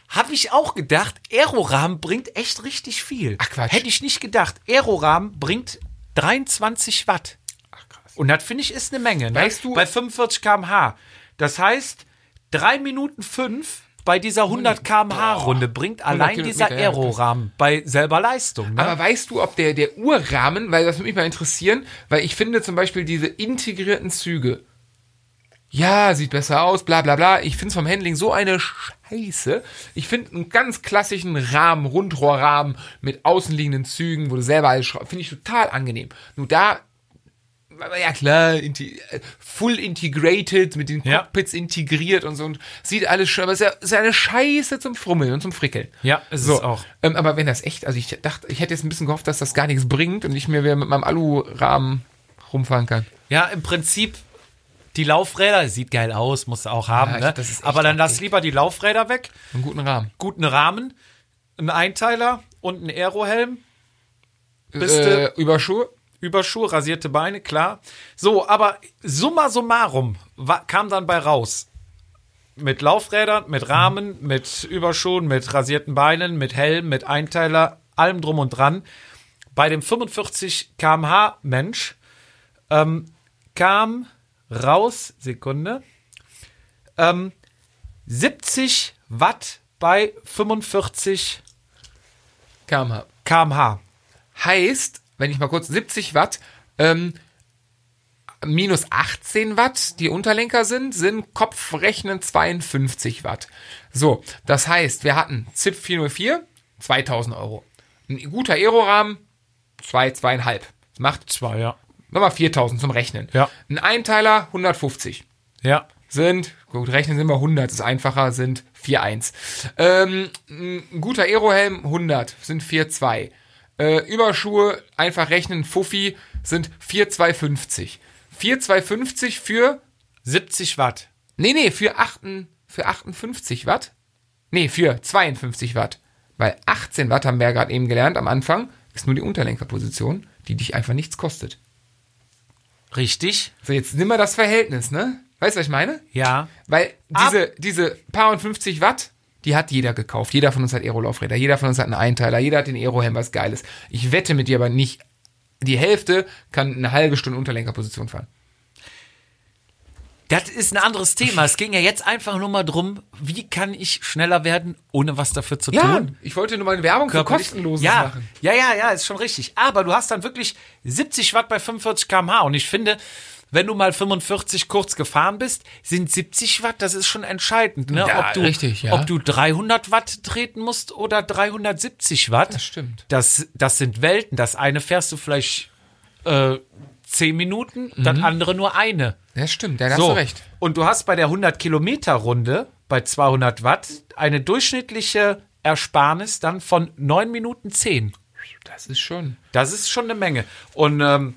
Habe ich auch gedacht, Aerorahmen bringt echt richtig viel.
Ach, Quatsch.
Hätte ich nicht gedacht. Aerorahmen bringt 23 Watt.
Ach krass.
Und das finde ich ist eine Menge. Ne?
Weißt du-
Bei 45 km/h. Das heißt, 3 Minuten 5 bei dieser 100 km/h Runde bringt allein dieser Aerorahmen bei selber Leistung. Ne?
Aber weißt du, ob der, der Uhrrahmen, weil das würde mich mal interessieren, weil ich finde zum Beispiel diese integrierten Züge, ja, sieht besser aus, bla bla bla. Ich finde es vom Handling so eine Scheiße. Ich finde einen ganz klassischen Rahmen, Rundrohrrahmen mit außenliegenden Zügen, wo du selber alles schraubst, finde ich total angenehm. Nur da, ja klar, inti full integrated, mit den
Ja.
Cockpits integriert und so und sieht alles schön, aber es ist ja, ist ja eine Scheiße zum Frummeln und zum Frickeln.
Ja, ist
so.
es auch.
Ähm, aber wenn das echt, also ich dachte, ich hätte jetzt ein bisschen gehofft, dass das gar nichts bringt und ich mir wieder mit meinem Alurahmen rumfahren kann.
Ja, im Prinzip die Laufräder, sieht geil aus, musst du auch haben.
Ja,
ne? Aber dann lass lieber die Laufräder weg,
Einen guten Rahmen.
guten Rahmen, einen Einteiler und einen Aerohelm. Bist
äh, Überschuhe?
Überschuhe, rasierte Beine, klar. So, aber summa summarum kam dann bei raus. Mit Laufrädern, mit Rahmen, mit Überschuhen, mit rasierten Beinen, mit Helm, mit Einteiler, allem drum und dran. bei dem 45 km/h Mensch ähm, kam raus, Sekunde, ähm, 70 Watt bei 45
kmh.
km/h.
Heißt, wenn ich mal kurz 70 Watt, ähm, minus 18 Watt, die Unterlenker sind, sind Kopfrechnen 52 Watt. So, das heißt, wir hatten ZIP 404, 2000 Euro. Ein guter Aerorahmen, 2, zwei, 2,5. Das macht
Zwei, ja.
Nochmal 4000 zum Rechnen.
Ja.
Ein Einteiler, 150
Ja.
sind, gut, rechnen sind wir 100, ist einfacher, sind 4,1. Ähm, ein guter Aerohelm, 100, sind 4,2. Äh, Überschuhe, einfach rechnen, Fuffi, sind 4,250. 4,250 für,
70 Watt.
nee, nee, für, 8, für 58 Watt. Nee, für 52 Watt. Weil 18 Watt haben wir ja gerade eben gelernt am Anfang, ist nur die Unterlenkerposition, die dich einfach nichts kostet.
Richtig?
So, jetzt nimm mal das Verhältnis, ne? Weißt du, was ich meine?
Ja.
Weil diese, diese paar und 50 Watt, die hat jeder gekauft. Jeder von uns hat Aero-Laufräder, jeder von uns hat einen Einteiler, jeder hat den Aero-Helm, was Geiles. Ich wette mit dir aber nicht, die Hälfte kann eine halbe Stunde Unterlenkerposition fahren.
Das ist ein anderes Thema. Es ging ja jetzt einfach nur mal drum, wie kann ich schneller werden, ohne was dafür zu tun.
ich wollte nur mal eine Werbung für kostenloses
ja,
machen.
Ja, ja, ja, ist schon richtig. Aber du hast dann wirklich 70 Watt bei 45 km/h. Und ich finde, wenn du mal 45 kurz gefahren bist, sind 70 Watt, das ist schon entscheidend. Ne?
Ja,
ob, du,
richtig, ja.
ob du 300 Watt treten musst oder 370 Watt.
Das stimmt.
Das, das sind Welten. Das eine fährst du vielleicht äh, 10 Minuten, das andere nur eine.
Das stimmt, da hast du recht.
Und du hast bei der 100 Kilometer Runde bei 200 Watt eine durchschnittliche Ersparnis dann von 9 Minuten 10.
Das ist schon.
Das ist schon eine Menge. Und ähm,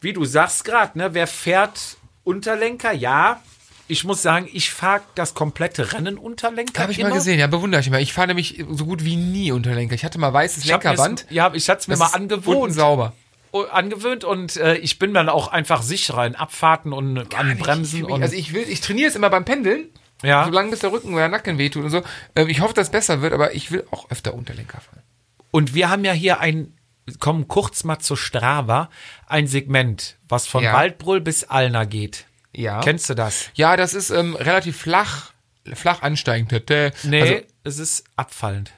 wie du sagst gerade, ne, wer fährt Unterlenker? Ja, ich muss sagen, ich fahre das komplette Rennen Unterlenker.
Habe ich
immer.
mal gesehen, ja, bewundere ich mal. Ich fahre nämlich so gut wie nie Unterlenker. Ich hatte mal weißes
Ich
Lenkerband.
Ja, ich hatte es mir mal angewohnt.
sauber.
Angewöhnt und äh, ich bin dann auch einfach sicherer in Abfahrten und an Bremsen.
Ich,
und,
also ich will, ich trainiere es immer beim Pendeln.
Ja.
Solange bis der Rücken oder der Nacken wehtut und so. Ähm, Ich hoffe, dass es besser wird, aber ich will auch öfter Unterlenker fahren.
Und wir haben ja hier ein, kommen kurz mal zu Strava, ein Segment, was von
Ja.
Waldbrüll bis Alna geht.
Ja.
Kennst du das?
Ja, das ist ähm, relativ flach, flach ansteigend.
Nee,
Also,
es ist abfallend.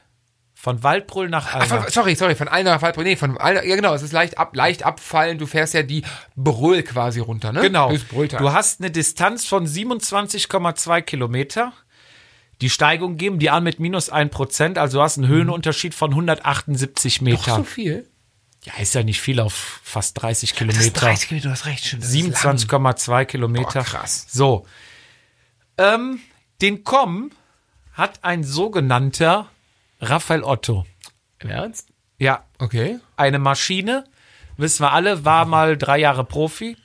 Von Waldbrüll nach
ach,
Alna.
von, sorry, sorry, von Alna nach Waldbrüll. Nee, von Alna, ja genau, es ist leicht, ab, leicht abfallend. Du fährst ja die Brüll quasi runter, ne?
Genau. Du hast eine Distanz von 27,2 Kilometer. Die Steigung geben die an mit minus 1 Prozent, also du hast einen Höhenunterschied von 178
Doch
Meter.
so viel?
Ja, ist ja nicht viel auf fast 30
Das ist
Kilometer.
30 Kilometer, du hast recht, stimmt. lang.
27,2 Kilometer.
Boah, krass.
So. Ähm, den Com hat ein sogenannter Raphael Otto.
Im Ernst?
Ja,
Okay.
eine Maschine, wissen wir alle, war mal drei Jahre Profi,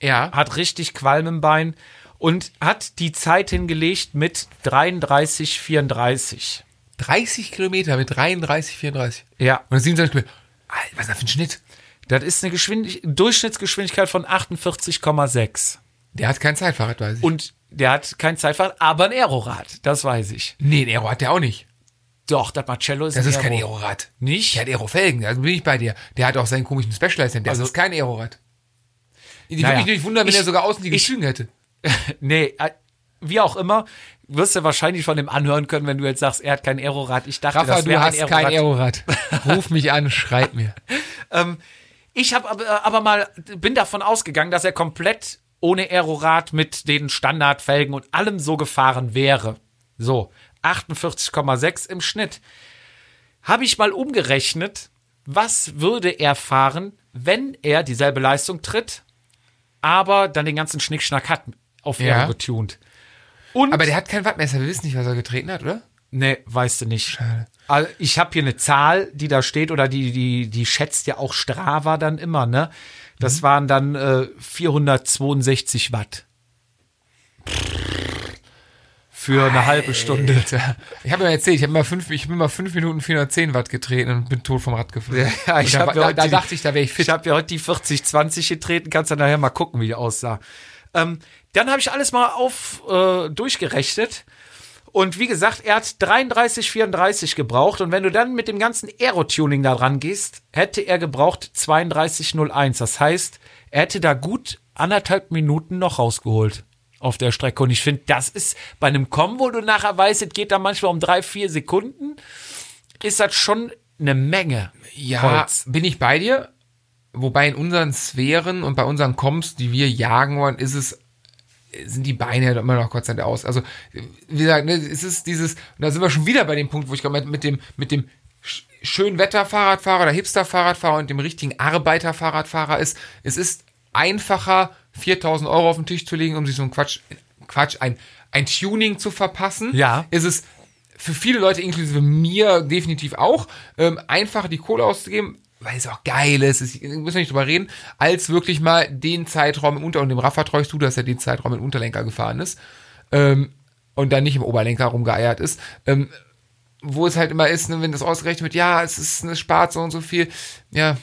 Ja.
hat richtig Qualm im Bein und hat die Zeit hingelegt mit 33, 34.
30 Kilometer mit 33, 34.
Ja,
Und 27 Kilometer. Alter, was ist das für ein Schnitt?
das ist eine Geschwindig Durchschnittsgeschwindigkeit von 48,6.
Der hat kein Zeitfahrrad, weiß ich.
Und der hat kein Zeitfahrrad, aber ein Aerorad, das weiß ich.
nee, ein Aero hat der auch nicht.
Doch, das Marcello ist
Das ist kein
Aero.
Aerorad.
Nicht?
Der hat Aerofelgen, also bin ich bei dir. Der hat auch seinen komischen Specialized. Das
Also-
ist kein Aerorad. Ich
Naja.
würde mich nicht wundern, wenn
Ich-
er sogar außen die Gezügen hätte.
Nee, äh, wie auch immer, wirst du wahrscheinlich von dem anhören können, wenn du jetzt sagst, er hat kein Aerorad. Ich dachte,
Rafa,
das
du hast
ein
kein
Aerorad.
Aerorad. Ruf mich an, schreib mir.
Ich habe aber, aber mal, bin davon ausgegangen, dass er komplett ohne Aerorad mit den Standardfelgen und allem so gefahren wäre. So, 48,6 im Schnitt. Habe ich mal umgerechnet, was würde er fahren, wenn er dieselbe Leistung tritt, aber dann den ganzen Schnickschnack hat auf
Ja.
Aero getuned. Und
Aber der hat kein Wattmesser. Wir wissen nicht, was er getreten hat, oder?
Nee, weißt du nicht. Also ich habe hier eine Zahl, die da steht, oder die, die, die schätzt ja auch Strava dann immer, ne? Das waren dann äh, 462 Watt. Für eine halbe Stunde.
Alter. Ich habe mir erzählt, ich habe mal fünf, ich bin mal fünf Minuten 410 Watt getreten und bin tot vom Rad gefallen.
Ja, ich
Und da,
hab ja
da,
die-
dachte ich, da wäre ich fit.
Ich habe ja heute die 40-20 getreten, kannst du nachher mal gucken, wie die aussah. Ähm, dann habe ich alles mal auf äh, durchgerechnet Und wie gesagt, er hat 33, 34 gebraucht. Und wenn du dann mit dem ganzen Aerotuning da dran gehst, hätte er gebraucht 32,01. Das heißt, er hätte da gut anderthalb Minuten noch rausgeholt auf der Strecke. Und ich finde, das ist bei einem Kommen, wo du nachher weißt, es geht da manchmal um drei, vier Sekunden, ist das schon eine Menge.
Ja,
Holz.
bin ich bei dir. Wobei in unseren Sphären und bei unseren Comps, die wir jagen wollen, ist es sind die Beine ja immer noch Gott sei Dank aus. Also, wie gesagt, ne, es ist dieses, und da sind wir schon wieder bei dem Punkt, wo ich glaube, mit dem, mit dem sch- Schönwetter-Fahrradfahrer oder Hipster-Fahrradfahrer und dem richtigen Arbeiter-Fahrradfahrer ist, es ist einfacher, 4000 Euro auf den Tisch zu legen, um sich so ein Quatsch, Quatsch, ein, ein Tuning zu verpassen.
Ja.
Ist es für viele Leute, inklusive mir definitiv auch, ähm, einfacher die Kohle auszugeben, weil es auch geil ist, es, müssen wir nicht drüber reden, als wirklich mal den Zeitraum im Unter- und dem Raffa treust du, dass er den Zeitraum im Unterlenker gefahren ist ähm, und dann nicht im Oberlenker rumgeeiert ist. Ähm, wo es halt immer ist, ne, wenn das ausgerechnet wird, ja, es ist eine spart so und so viel, ja,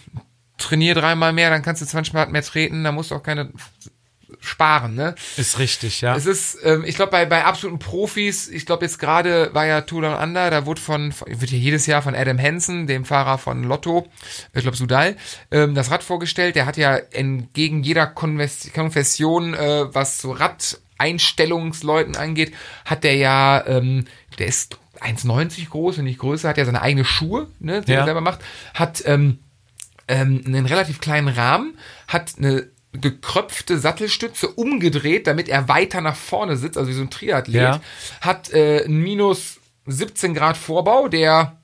trainier dreimal mehr, dann kannst du 20 Mal mehr treten, dann musst du auch keine sparen, ne?
Ist richtig, ja.
Es ist, ähm, ich glaube, bei, bei absoluten Profis, ich glaube, jetzt gerade war ja Tour Down Under, da wurde von, wird ja jedes Jahr von Adam Hansen, dem Fahrer von Lotto, ich glaube Sudal, ähm, das Rad vorgestellt. Der hat ja entgegen jeder Konves Konfession, äh, was so Radeinstellungsleuten angeht, hat der ja, ähm, der ist 1,90 groß und nicht größer, hat ja seine eigene Schuhe, ne, die
Ja.
er selber macht, hat, ähm, ähm, einen relativ kleinen Rahmen, hat eine gekröpfte Sattelstütze umgedreht, damit er weiter nach vorne sitzt, also wie so ein Triathlet,
Ja.
hat äh, einen minus 17 Grad Vorbau, der,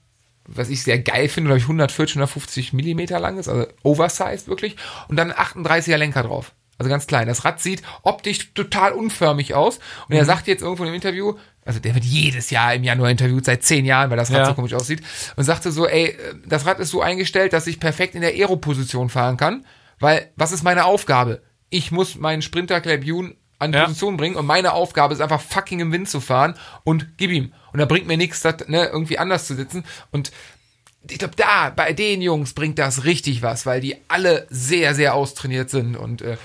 was ich sehr geil finde, glaube ich 140, 150 Millimeter lang ist, also oversized wirklich, und dann 38er Lenker drauf. Also ganz klein. Das Rad sieht optisch total unförmig aus. Und
Mhm.
er sagt jetzt irgendwo im Interview, also der wird jedes Jahr im Januar interviewt, seit zehn Jahren, weil das Rad
Ja.
so komisch aussieht. Und sagte so, ey, das Rad ist so eingestellt, dass ich perfekt in der Aero-Position fahren kann. Weil, was ist meine Aufgabe? Ich muss meinen Sprinter Club Jun an
Ja.
Position bringen und meine Aufgabe ist einfach fucking im Wind zu fahren und gib ihm. Und da bringt mir nichts, das, ne, irgendwie anders zu sitzen. Und ich glaube, da, bei den Jungs bringt das richtig was, weil die alle sehr, sehr austrainiert sind und äh,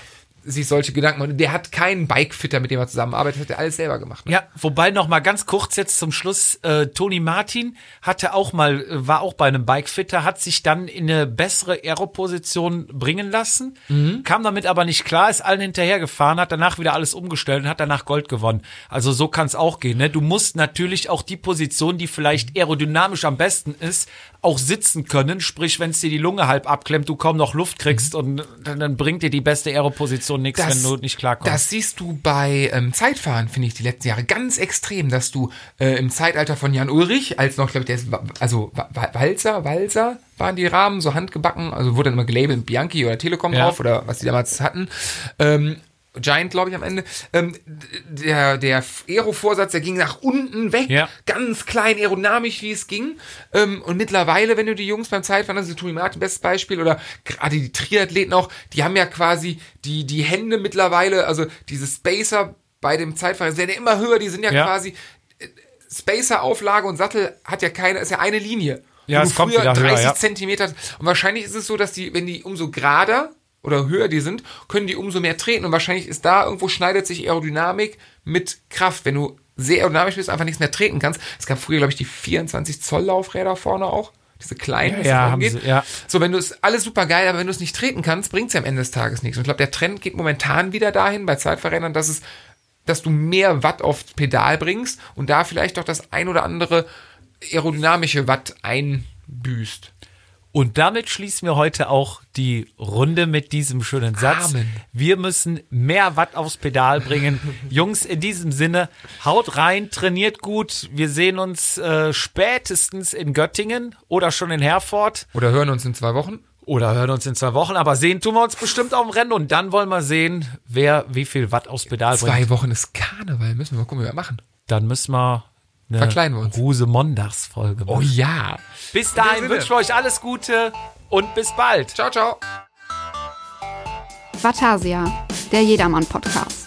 sich solche Gedanken machen. Und der hat keinen Bikefitter, mit dem er zusammenarbeitet, hat er alles selber gemacht. Ne?
Ja, wobei noch mal ganz kurz jetzt zum Schluss, äh, Toni Martin hatte auch mal, äh, war auch bei einem Bikefitter, hat sich dann in eine bessere Aeroposition bringen lassen, kam damit aber nicht klar, ist allen hinterhergefahren, hat danach wieder alles umgestellt und hat danach Gold gewonnen. Also so kann es auch gehen. Ne? Du musst natürlich auch die Position, die vielleicht aerodynamisch am besten ist, auch sitzen können. Sprich, wenn es dir die Lunge halb abklemmt, du kaum noch Luft kriegst und dann, dann bringt dir die beste Aeroposition nichts, wenn du nicht klarkommst.
Das siehst du bei ähm, Zeitfahren, finde ich, die letzten Jahre ganz extrem, dass du äh, im Zeitalter von Jan Ulrich, als noch, glaube ich, der ist, also Wa- Wa- Walzer, Walzer waren die Rahmen, so handgebacken, also wurde dann immer gelabelt Bianchi oder Telekom
Ja.
drauf oder was die damals hatten. Ähm, Giant, glaube ich, am Ende. Ähm, der der Aero-Vorsatz, der ging nach unten weg,
Ja.
ganz klein aerodynamisch, wie es ging. Ähm, und mittlerweile, wenn du die Jungs beim Zeitfahren, also Toni Martin, bestes Beispiel, oder gerade die Triathleten auch, die haben ja quasi die, die Hände mittlerweile, also diese Spacer bei dem Zeitfahren, die werden ja immer höher, die sind ja,
Ja.
quasi, äh, Spacer-Auflage und Sattel hat ja keine, ist ja eine Linie.
Ja, es kommt
früher
wieder höher,
30
ja.
Zentimeter, und wahrscheinlich ist es so, dass die, wenn die umso gerader oder höher die sind, können die umso mehr treten und wahrscheinlich ist da irgendwo schneidet sich Aerodynamik mit Kraft. Wenn du sehr aerodynamisch bist, einfach nichts mehr treten kannst. Es gab früher, glaube ich, die 24 Zoll Laufräder vorne auch. Diese kleinen,
Ja, haben sie, ja.
So, wenn du es alles super geil, aber wenn du es nicht treten kannst, bringt es ja am Ende des Tages nichts. Und ich glaube, der Trend geht momentan wieder dahin bei Zeitverrändern, dass es, dass du mehr Watt aufs Pedal bringst und da vielleicht doch das ein oder andere aerodynamische Watt einbüßt.
Und damit schließen wir heute auch die Runde mit diesem schönen Satz.
Amen.
Wir müssen mehr Watt aufs Pedal bringen. Jungs, in diesem Sinne, haut rein, trainiert gut. Wir sehen uns äh, spätestens in Göttingen oder schon in Herford
Oder hören uns in zwei Wochen.
oder hören uns in zwei Wochen. Aber sehen tun wir uns bestimmt auf dem Rennen und dann wollen wir sehen, wer wie viel Watt aufs Pedal bringt.
Zwei Wochen ist Karneval. Müssen wir mal gucken, wie wir machen.
Dann müssen wir
Verkleiden wir uns.
Ruse-Montags-Folge machen.
Oh ja.
Bis dahin wünschen wir euch alles Gute und bis bald.
Ciao, ciao.
Vatasia, der Jedermann-Podcast.